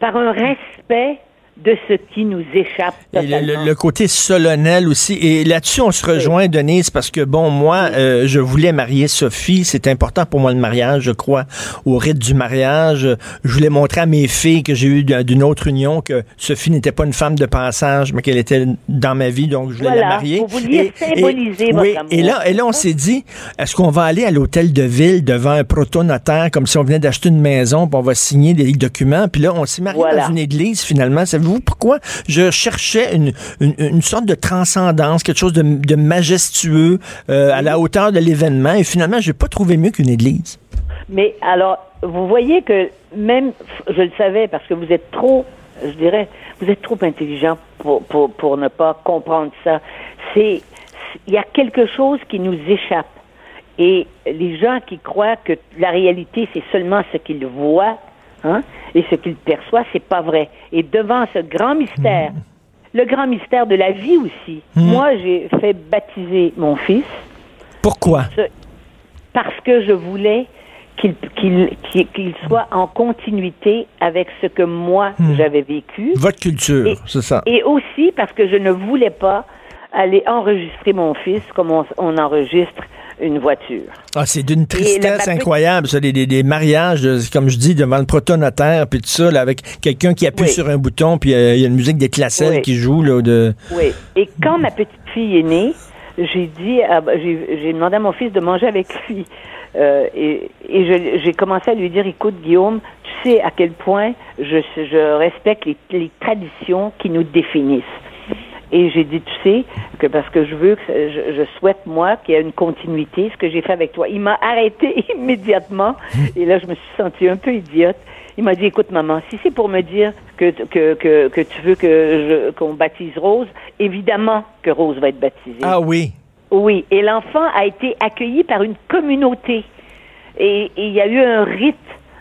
par un respect de ce qui nous échappe. Et le, le- côté solennel aussi. Et là-dessus, on se rejoint, Denise, parce que, bon, moi, euh, je voulais marier Sophie. C'est important pour moi le mariage, je crois, au rite du mariage. Je voulais montrer à mes filles que j'ai eu d'un- d'une autre union que Sophie n'était pas une femme de passage, mais qu'elle était dans ma vie, donc je voulais la marier. Vous vouliez symboliser votre oui, amour. Et là, et là, on s'est dit, est-ce qu'on va aller à l'hôtel de ville devant un protonotaire, comme si on venait d'acheter une maison, puis on va signer des documents, puis là, on s'est marié Voilà. dans une église, finalement. Savez-vous pourquoi? Je cherchais une, une, sorte de transcendance, quelque chose de, de majestueux euh, à la hauteur de l'événement, et finalement, j'ai pas trouvé mieux qu'une église. Mais alors, vous voyez que même, je le savais parce que vous êtes trop, je dirais, vous êtes trop intelligent pour, pour, pour ne pas comprendre ça. C'est, il y a quelque chose qui nous échappe. Et les gens qui croient que la réalité, c'est seulement ce qu'ils voient, hein, et ce qu'ils perçoivent, c'est pas vrai. Et devant ce grand mystère, le grand mystère de la vie aussi, moi, j'ai fait baptiser mon fils Pourquoi? ce- parce que je voulais qu'il qu'il qu'il qu'il soit en continuité avec ce que moi j'avais vécu Votre culture, c'est ça. et aussi parce que je ne voulais pas aller enregistrer mon fils comme on, on enregistre une voiture. Ah, c'est d'une tristesse incroyable, ça, des, des- des mariages, euh, comme je dis, devant le protonotaire, puis tout ça, là, avec quelqu'un qui appuie Oui. sur un bouton, puis euh, il y a une musique des classelles Oui. qui joue, là, de... Oui. Et quand ma petite fille est née, j'ai dit, j'ai demandé à mon fils de manger avec lui. Euh, et j'ai commencé à lui dire, écoute Guillaume, tu sais à quel point je, je respecte les, les traditions qui nous définissent. Et j'ai dit, tu sais, que parce que je veux, que je, je souhaite, moi, qu'il y ait une continuité, ce que j'ai fait avec toi. Il m'a arrêté immédiatement. Et là, je me suis sentie un peu idiote. Il m'a dit, écoute, maman, si c'est pour me dire que, que, que, que tu veux que je, qu'on baptise Rose, évidemment que Rose va être baptisée. Ah oui. Oui, et l'enfant a été accueilli par une communauté. Et et il y a eu un rite.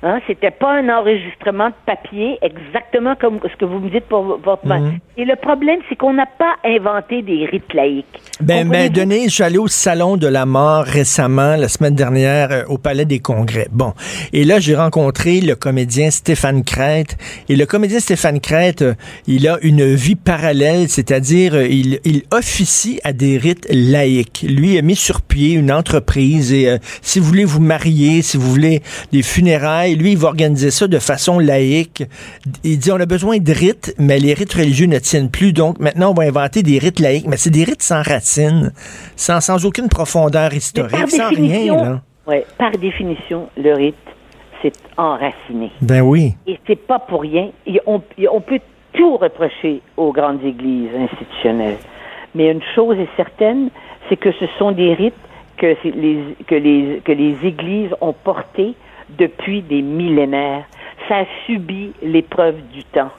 Hein, c'était pas un enregistrement de papier, exactement comme ce que vous me dites pour votre. Mhm. Et le problème, c'est qu'on n'a pas inventé des rites laïques. Ben, ben, Comprenez-vous? Denis, je suis allé au Salon de la mort récemment, la semaine dernière, euh, au Palais des Congrès. Bon. Et là, j'ai rencontré le comédien Stéphane Crête. Et le comédien Stéphane Crête, euh, il a une vie parallèle, c'est-à-dire, euh, il, il officie à des rites laïques. Lui a mis sur pied une entreprise et si vous voulez vous marier, si vous voulez des funérailles, lui, il va organiser ça de façon laïque. Il dit, on a besoin de rites, mais les rites religieux ne tiennent plus. Donc, maintenant, on va inventer des rites laïques. Mais c'est des rites sans racines, sans, sans aucune profondeur historique, sans rien, là. ouais, par définition, le rite, c'est enraciné. Ben oui. Et c'est pas pour rien. Et on, et on peut tout reprocher aux grandes églises institutionnelles. Mais une chose est certaine, c'est que ce sont des rites que les, que les, que les églises ont portés depuis des millénaires. Ça a subi l'épreuve du temps.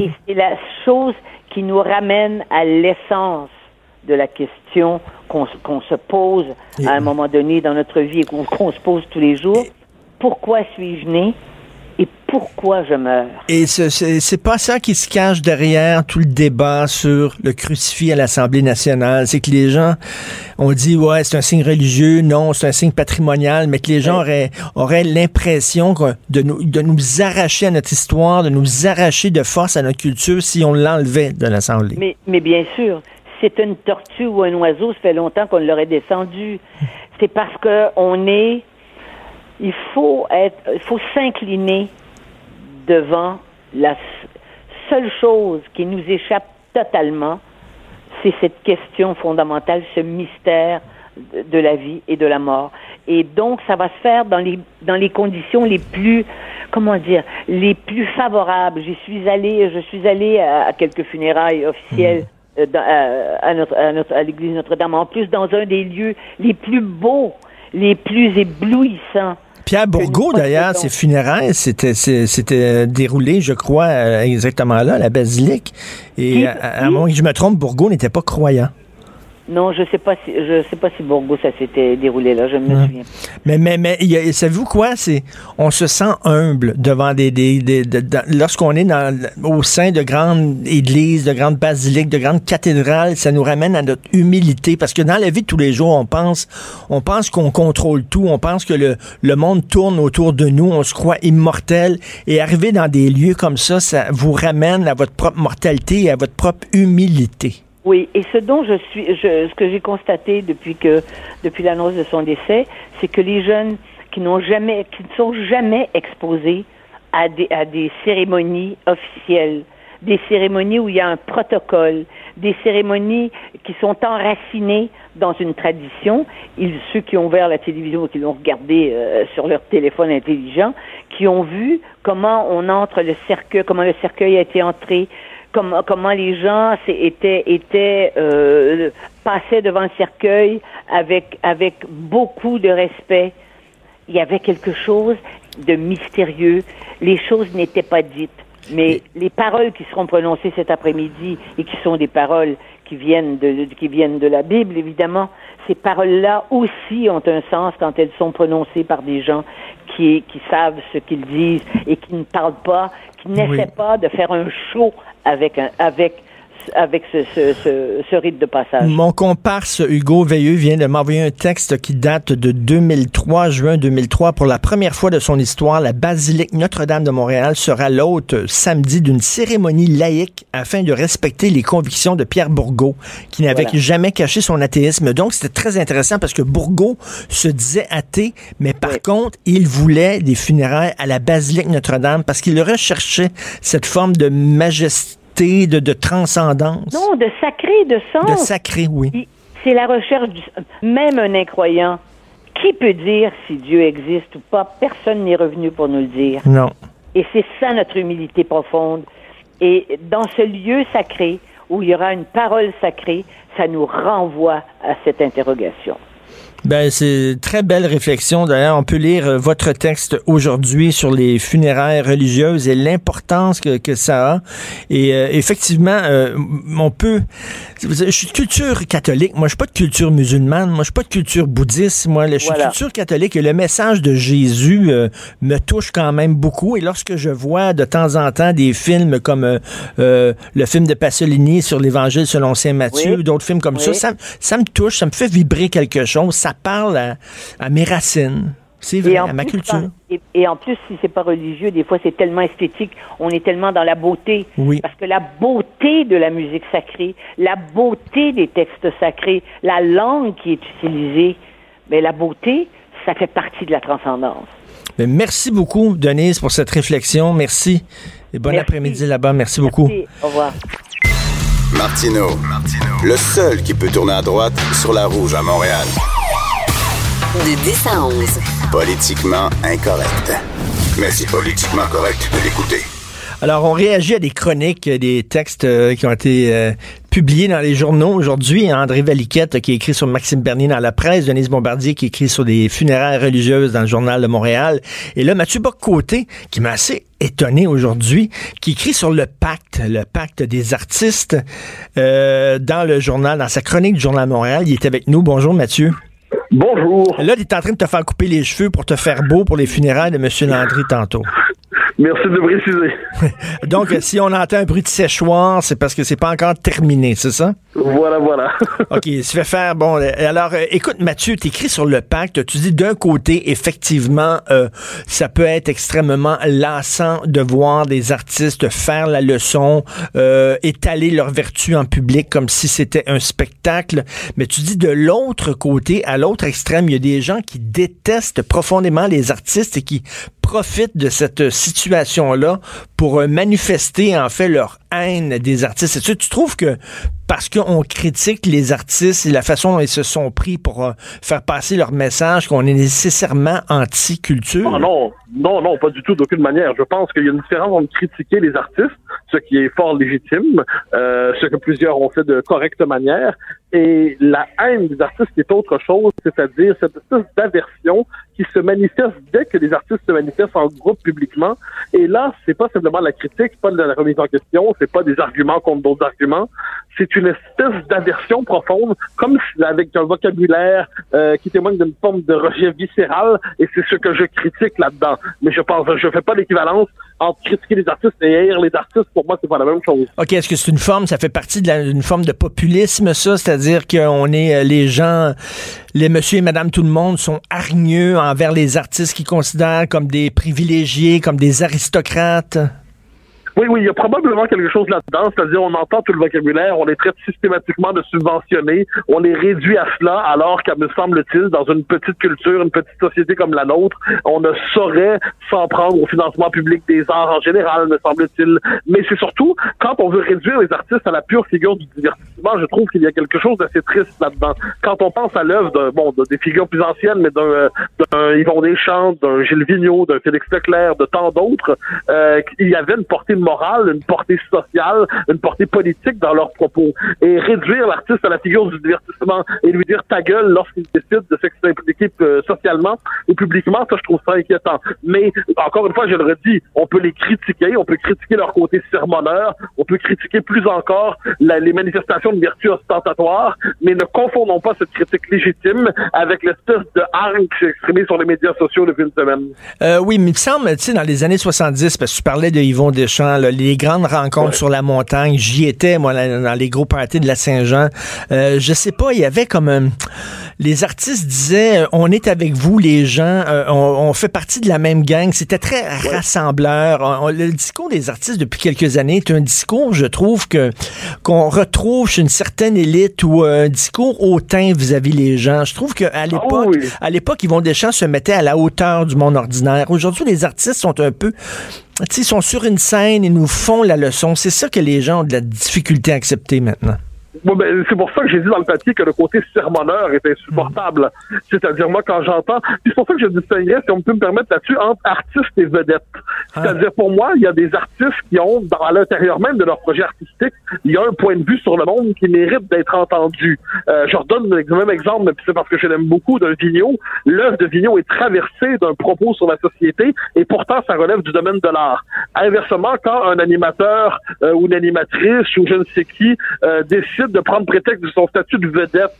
Et c'est la chose qui nous ramène à l'essence de la question qu'on se- pose à un moment donné dans notre vie et qu'on qu'on se pose tous les jours. Pourquoi suis-je né? Et pourquoi je meurs? Et ce- c'est pas ça qui se cache derrière tout le débat sur le crucifix à l'Assemblée nationale. C'est que les gens ont dit, ouais, c'est un signe religieux, non, c'est un signe patrimonial, mais que les gens auraient, auraient l'impression de nous, de nous arracher à notre histoire, de nous arracher de force à notre culture si on l'enlevait de l'Assemblée. Mais, mais bien sûr, c'est une tortue ou un oiseau, ça fait longtemps qu'on l'aurait descendu. C'est parce que on est, il faut être, il faut s'incliner devant la seule chose qui nous échappe totalement, c'est cette question fondamentale, ce mystère de- la vie et de la mort. Et donc, ça va se faire dans les dans les conditions les plus, comment dire, les plus favorables. J'y suis allée, je suis allée à, à quelques funérailles officielles euh, dans- à, à notre, à, notre- à l'église Notre-Dame. En plus, dans un des lieux les plus beaux, les plus éblouissants. Pierre Bourgault, d'ailleurs, ses funérailles, c'était c'était déroulé, je crois, euh, exactement là, à la basilique. Et à- à moins que je me trompe, Bourgault n'était pas croyant. Non, je sais pas si je sais pas si Bourgo ça s'était déroulé là. Je me Ouais. souviens. Mais, mais, mais, savez-vous quoi? C'est, on se sent humble devant des, des, des- de- de- lorsqu'on est dans, au sein de grandes églises, de grandes basiliques, de grandes cathédrales, ça nous ramène à notre humilité parce que dans la vie de tous les jours, on pense, on pense qu'on contrôle tout, on pense que le, le monde tourne autour de nous, on se croit immortel et arriver dans des lieux comme ça, ça vous ramène à votre propre mortalité et à votre propre humilité. Oui, et ce dont je suis, je, ce que j'ai constaté depuis que, depuis l'annonce de son décès, c'est que les jeunes qui n'ont jamais, qui ne sont jamais exposés à des, à des cérémonies officielles, des cérémonies où il y a un protocole, des cérémonies qui sont enracinées dans une tradition. Ils, ceux qui ont ouvert la télévision ou qui l'ont regardé euh, sur leur téléphone intelligent, qui ont vu comment on entre le cercueil, comment le cercueil a été entré, comment, comment les gens étaient, étaient euh, passaient devant le cercueil avec, avec beaucoup de respect. Il y avait quelque chose de mystérieux. Les choses n'étaient pas dites. Mais les paroles qui seront prononcées cet après-midi et qui sont des paroles qui viennent de, qui viennent de la Bible, évidemment, ces paroles-là aussi ont un sens quand elles sont prononcées par des gens qui, qui savent ce qu'ils disent et qui ne parlent pas, qui n'essaient pas de faire un show avec un, avec avec ce, ce, ce, ce rite de passage. Mon comparse Hugo Veilleux vient de m'envoyer un texte qui date de 2003, juin 2003. Pour la première fois de son histoire, la basilique Notre-Dame de Montréal sera l'hôte samedi d'une cérémonie laïque afin de respecter les convictions de Pierre Bourgault, qui n'avait Voilà. jamais caché son athéisme. Donc, c'était très intéressant parce que Bourgault se disait athée, mais par Oui. contre, il voulait des funérailles à la basilique Notre-Dame parce qu'il recherchait cette forme de majesté, de, de transcendance. Non, de sacré, de sens. De sacré, oui. C'est la recherche du... Même un incroyant, qui peut dire si Dieu existe ou pas? Personne n'est revenu pour nous le dire. Non. Et c'est ça notre humilité profonde. Et dans ce lieu sacré où il y aura une parole sacrée, ça nous renvoie à cette interrogation. Ben, c'est très belle réflexion. D'ailleurs, on peut lire euh, votre texte aujourd'hui sur les funérailles religieuses et l'importance que, que, ça a. Et euh, effectivement, euh, on peut... Je suis de culture catholique. Moi, je suis pas de culture musulmane. Moi, je suis pas de culture bouddhiste. Moi, je suis de culture catholique et le message de Jésus me touche quand même beaucoup. Et lorsque je vois de temps en temps des films comme le film de Pasolini sur l'Évangile selon Saint Matthieu, d'autres films comme ça, ça, ça me touche, ça me fait vibrer quelque chose. Ça parle à, mes racines. C'est vrai, à ma culture. Et, en plus, si c'est pas religieux, des fois c'est tellement esthétique, on est tellement dans la beauté. Oui. Parce que la beauté de la musique sacrée, la beauté des textes sacrés, la langue qui est utilisée, mais la beauté, ça fait partie de la transcendance. Mais merci beaucoup, Denise, pour cette réflexion. Merci. Et bon après-midi là-bas. Merci, beaucoup. Au revoir. Martino, le seul qui peut tourner à droite sur la rouge à Montréal. De 10 à 11. Politiquement incorrect. Mais c'est politiquement correct de l'écouter. Alors, on réagit à des chroniques, des textes euh, qui ont été euh, publiés dans les journaux aujourd'hui. André Valiquette qui écrit sur Maxime Bernier dans la presse, Denise Bombardier qui écrit sur des funérailles religieuses dans le journal de Montréal. Et là, Mathieu Bock-Côté, qui m'a assez étonné aujourd'hui, qui écrit sur le pacte, le pacte des artistes euh, dans le journal, dans sa chronique du journal de Montréal. Il est avec nous. Bonjour Mathieu. Bonjour. Là, tu es en train de te faire couper les cheveux pour te faire beau pour les funérailles de M. Landry tantôt. Merci de préciser. Donc, si on entend un bruit de séchoir, c'est parce que c'est pas encore terminé, c'est ça? Voilà, voilà. OK, ça fait faire. Bon, euh, alors, euh, écoute, Mathieu, tu écris sur le pacte. Tu dis d'un côté, effectivement, euh, ça peut être extrêmement lassant de voir des artistes faire la leçon, étaler leurs vertus en public comme si c'était un spectacle. Mais tu dis de l'autre côté, à l'autre extrême, il y a des gens qui détestent profondément les artistes et qui profitent de cette situation-là pour manifester en fait leur haine des artistes. Tu trouves que parce qu'on critique les artistes et la façon dont ils se sont pris pour euh, faire passer leur message, qu'on est nécessairement anti-culture? Non, non, non, non, pas du tout, d'aucune manière. Je pense qu'il y a une différence entre critiquer les artistes, ce qui est fort légitime, euh, ce que plusieurs ont fait de correcte manière, et la haine des artistes est autre chose, c'est-à-dire cette espèce d'aversion qui se manifeste dès que les artistes se manifestent en groupe publiquement. Et là, c'est pas simplement la critique, pas de la remise en question, c'est pas des arguments contre d'autres arguments, c'est espèce d'aversion profonde, comme avec un vocabulaire euh, qui témoigne d'une forme de rejet viscéral, et c'est ce que je critique là-dedans. Mais je pense, je fais pas l'équivalence entre critiquer les artistes et haïr les artistes. Pour moi, c'est pas la même chose. Ok, est-ce que c'est une forme, ça fait partie d'une forme de populisme, ça, c'est-à-dire qu'on est euh, les gens, les monsieur et madame tout le monde sont hargneux envers les artistes qu'ils considèrent comme des privilégiés, comme des aristocrates? Oui, oui, il y a probablement quelque chose là-dedans, c'est-à-dire on entend tout le vocabulaire, on les traite systématiquement de subventionnés, on les réduit à cela, alors qu'à me semble-t-il, dans une petite culture, une petite société comme la nôtre, on ne saurait s'en prendre au financement public des arts en général, me semble-t-il. Mais c'est surtout, quand on veut réduire les artistes à la pure figure du divertissement, je trouve qu'il y a quelque chose d'assez triste là-dedans. Quand on pense à l'œuvre de, bon, de, des figures plus anciennes, mais d'un, d'un Yvon Deschamps, d'un Gilles Vigneault, d'un Félix Leclerc, de tant d'autres, euh, il y avait une portée une portée sociale, une portée politique dans leurs propos. Et réduire l'artiste à la figure du divertissement et lui dire ta gueule lorsqu'il décide de s'impliquer euh, socialement ou publiquement, ça je trouve ça inquiétant. Mais encore une fois, je le redis, on peut les critiquer, on peut critiquer leur côté sermonneur, on peut critiquer plus encore les manifestations de vertu ostentatoire, mais ne confondons pas cette critique légitime avec l'espèce de hargne qui s'est exprimée sur les médias sociaux depuis une semaine. Euh, oui, mais il me semble, tu sais, dans les années 70, parce que tu parlais de Yvon Deschamps, les grandes rencontres sur la montagne. J'y étais, moi, dans les gros parties de la Saint-Jean. Euh, je sais pas, il y avait comme... un les artistes disaient euh, on est avec vous les gens, euh, on, fait partie de la même gang. C'était très rassembleur. le discours des artistes depuis quelques années est un discours, je trouve que qu'on retrouve chez une certaine élite ou un discours hautain vis-à-vis les gens. Je trouve qu'à ah l'époque, à l'époque, Yvon Deschamps se mettait à la hauteur du monde ordinaire. Aujourd'hui, les artistes sont un peu ils sont sur une scène et nous font la leçon. C'est ça que les gens ont de la difficulté à accepter maintenant. Bon, ben, c'est pour ça que j'ai dit dans le papier que le côté sermonneur est insupportable. C'est-à-dire, moi, quand j'entends, c'est pour ça que je distinguerais, si on peut me permettre là-dessus, entre artistes et vedettes. C'est-à-dire, pour moi, il y a des artistes qui ont, dans, à l'intérieur même de leur projet artistique, il y a un point de vue sur le monde qui mérite d'être entendu. Euh, je redonne le même exemple, mais c'est parce que je l'aime beaucoup, d'un Vigneault. L'œuvre de Vigneault est traversée d'un propos sur la société, et pourtant, ça relève du domaine de l'art. Inversement, quand un animateur euh, ou une animatrice ou je ne sais qui euh, décide de prendre prétexte de son statut de vedette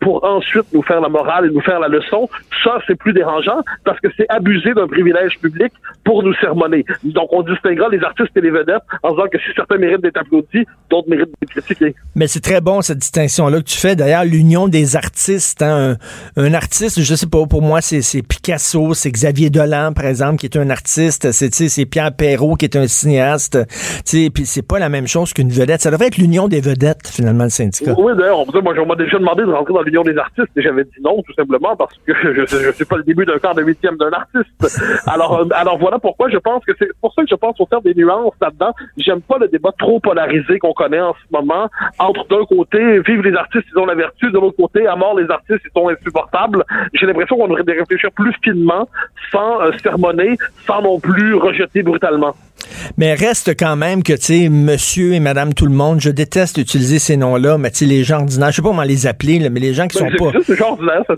pour ensuite nous faire la morale et nous faire la leçon, ça, c'est plus dérangeant parce que c'est abuser d'un privilège public pour nous sermonner. Donc, on distinguera les artistes et les vedettes en disant que si certains méritent d'être applaudis, d'autres méritent d'être critiqués. Mais c'est très bon, cette distinction-là que tu fais. D'ailleurs, l'union des artistes. Hein, un, artiste, je sais pas, pour moi, c'est Picasso, c'est Xavier Dolan, par exemple, qui est un artiste. C'est Pierre Perrault, qui est un cinéaste. Puis c'est pas la même chose qu'une vedette. Ça devrait être l'union des vedettes, finalement, le syndicat. Oui, d'ailleurs, moi, on m'a déjà demandé de rentrer dans l'union des artistes et j'avais dit non, tout simplement parce que je, je, suis pas le début d'un quart de huitième d'un artiste. Alors, euh, alors voilà pourquoi je pense que c'est pour ça que je pense au faire des nuances là-dedans. J'aime pas le débat trop polarisé qu'on connaît en ce moment entre d'un côté, vive les artistes, ils ont la vertu, de l'autre côté, à mort les artistes, ils sont insupportables. J'ai l'impression qu'on devrait réfléchir plus finement, sans euh, sermonner, sans non plus rejeter brutalement. Mais reste quand même que, tu sais, monsieur et madame tout le monde, je déteste utiliser ces noms-là, mais tu sais, les gens ordinaires, je sais pas comment les appeler, là, mais les gens qui sont pas...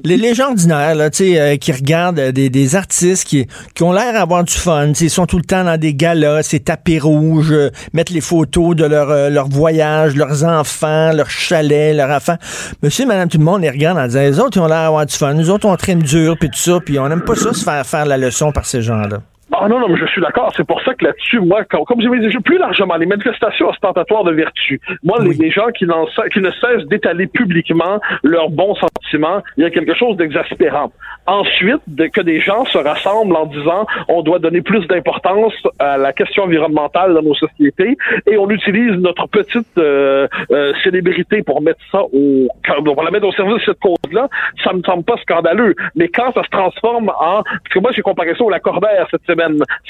les, les gens ordinaires, là, tu sais, euh, qui regardent euh, des, des, artistes qui, qui ont l'air d'avoir du fun, ils sont tout le temps dans des galas, c'est tapis rouge, euh, mettent les photos de leur, leur voyage, leurs enfants, leurs chalets, leurs enfants. Monsieur et madame tout le monde, ils regardent en disant, les autres, ils ont l'air d'avoir du fun, nous autres, on traîne dur, puis tout ça, puis on n'aime pas ça se faire faire la leçon par ces gens-là. Ah non, non, mais je suis d'accord. C'est pour ça que là-dessus, moi, comme je vous dit plus largement, les manifestations ostentatoires de vertu, moi, les, gens qui, qui ne cessent d'étaler publiquement leurs bons sentiments, il y a quelque chose d'exaspérant. Ensuite, de, que des gens se rassemblent en disant on doit donner plus d'importance à la question environnementale dans nos sociétés et on utilise notre petite euh, euh, célébrité pour mettre ça au pour la mettre au service de cette cause-là, ça me semble pas scandaleux. Mais quand ça se transforme en parce que moi j'ai comparé ça au Lacordaire cette semaine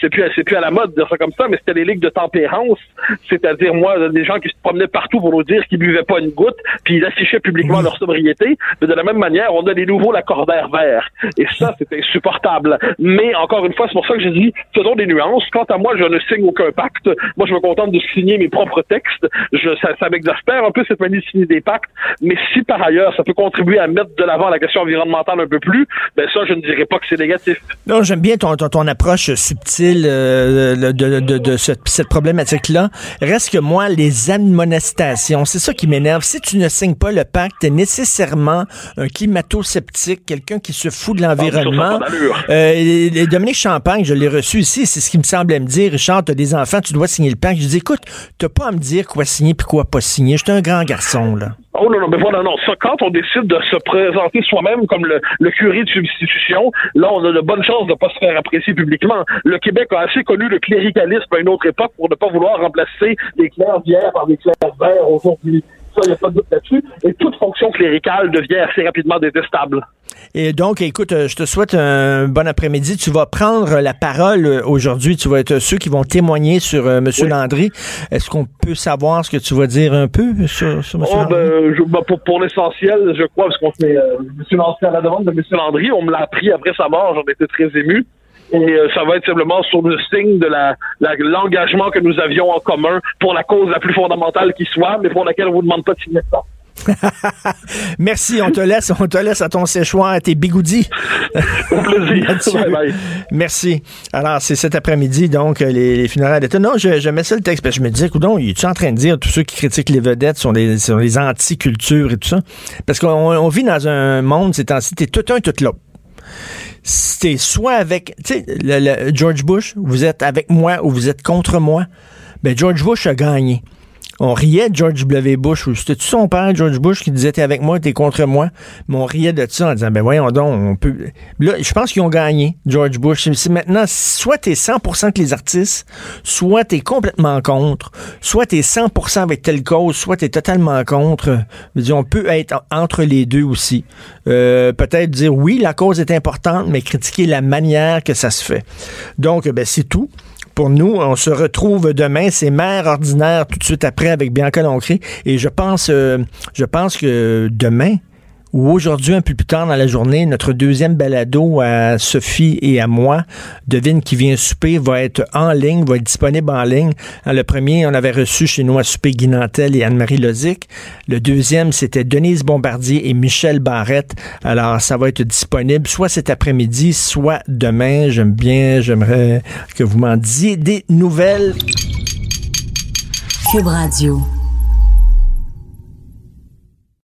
c'est plus, c'est plus à la mode de dire ça comme ça, mais c'était les ligues de tempérance, c'est-à-dire moi, des gens qui se promenaient partout pour nous dire qu'ils buvaient pas une goutte, puis ils affichaient publiquement leur sobriété. Mais de la même manière, on a les nouveaux l'accordaire vert. Et ça, c'est insupportable. Mais encore une fois, c'est pour ça que j'ai dit, faisons des nuances. Quant à moi, je ne signe aucun pacte. Moi, je me contente de signer mes propres textes. Je, ça, ça m'exaspère un peu cette manie de signer des pactes. Mais si par ailleurs, ça peut contribuer à mettre de l'avant la question environnementale un peu plus, ben ça, je ne dirais pas que c'est négatif. Non, j'aime bien ton, ton, ton approche subtil euh, de, cette, problématique-là. Reste que moi, les admonestations, c'est ça qui m'énerve. Si tu ne signes pas le pacte, t'es nécessairement un climato-sceptique, quelqu'un qui se fout de l'environnement. Euh, Dominique Champagne, je l'ai reçu ici, c'est ce qui me semblait me dire. Richard, t'as des enfants, tu dois signer le pacte. Je dis, écoute, t'as pas à me dire quoi signer puis quoi pas signer. Je suis un grand garçon, là. Oh non, non, mais voilà, non. Ça, quand on décide de se présenter soi-même comme le, le curé de substitution, là, on a de bonnes chances de ne pas se faire apprécier publiquement. Le Québec a assez connu le cléricalisme à une autre époque pour ne pas vouloir remplacer les clercs d'hier par des clercs verts aujourd'hui. Ça, il n'y a pas de doute là-dessus. Et toute fonction cléricale devient assez rapidement détestable. Et donc, écoute, euh, je te souhaite un bon après-midi. Tu vas prendre la parole euh, aujourd'hui. Tu vas être ceux qui vont témoigner sur euh, M. Landry. Est-ce qu'on peut savoir ce que tu vas dire un peu sur, sur M. Oh, Landry? Ben, je, ben, pour, pour l'essentiel, je crois, parce qu'on fait, euh, je me suis lancé à la demande de M. Landry. On me l'a appris après sa mort. J'en étais très ému. Et ça va être simplement sur le signe de la, l'engagement que nous avions en commun pour la cause la plus fondamentale qui soit, mais pour laquelle on vous demande pas de signer ça. Merci, on te laisse, on te laisse à ton séchoir, à tes bigoudis. Au plaisir. Merci. Alors, c'est cet après-midi, donc, les, les funérailles d'État. Non, je, je, mets ça le texte, parce que je me disais, coudon, il est en train de dire tous ceux qui critiquent les vedettes sont des, sont des anti-cultures et tout ça? Parce qu'on on vit dans un monde, c'est temps-ci, t'es tout un, tout l'autre. C'est soit avec, tu sais, le, George Bush, vous êtes avec moi ou vous êtes contre moi. Ben, George Bush a gagné on riait de George W. Bush. C'était-tu son père, George Bush, qui disait T'es avec moi, t'es contre moi? Mais on riait de ça en disant Ben voyons donc, on peut. Là, je pense qu'ils ont gagné, George Bush. C'est maintenant, soit t'es 100% que les artistes, soit t'es complètement contre, soit t'es 100% avec telle cause, soit t'es totalement contre. Je on peut être entre les deux aussi. Euh, peut-être dire oui, la cause est importante, mais critiquer la manière que ça se fait. Donc, ben, c'est tout pour nous. On se retrouve demain. C'est Mère ordinaire tout de suite après avec Bianca Longry. Et je pense, euh, je pense que demain, ou aujourd'hui, un peu plus tard dans la journée, notre deuxième balado à Sophie et à moi, Devine qui vient souper, va être en ligne, va être disponible en ligne. le premier, on avait reçu chez nous à souper Guy et Anne-Marie Lozic. Le deuxième, c'était Denise Bombardier et Michel Barrette. Alors, ça va être disponible soit cet après-midi, soit demain. J'aime bien, j'aimerais que vous m'en disiez des nouvelles. Cube Radio.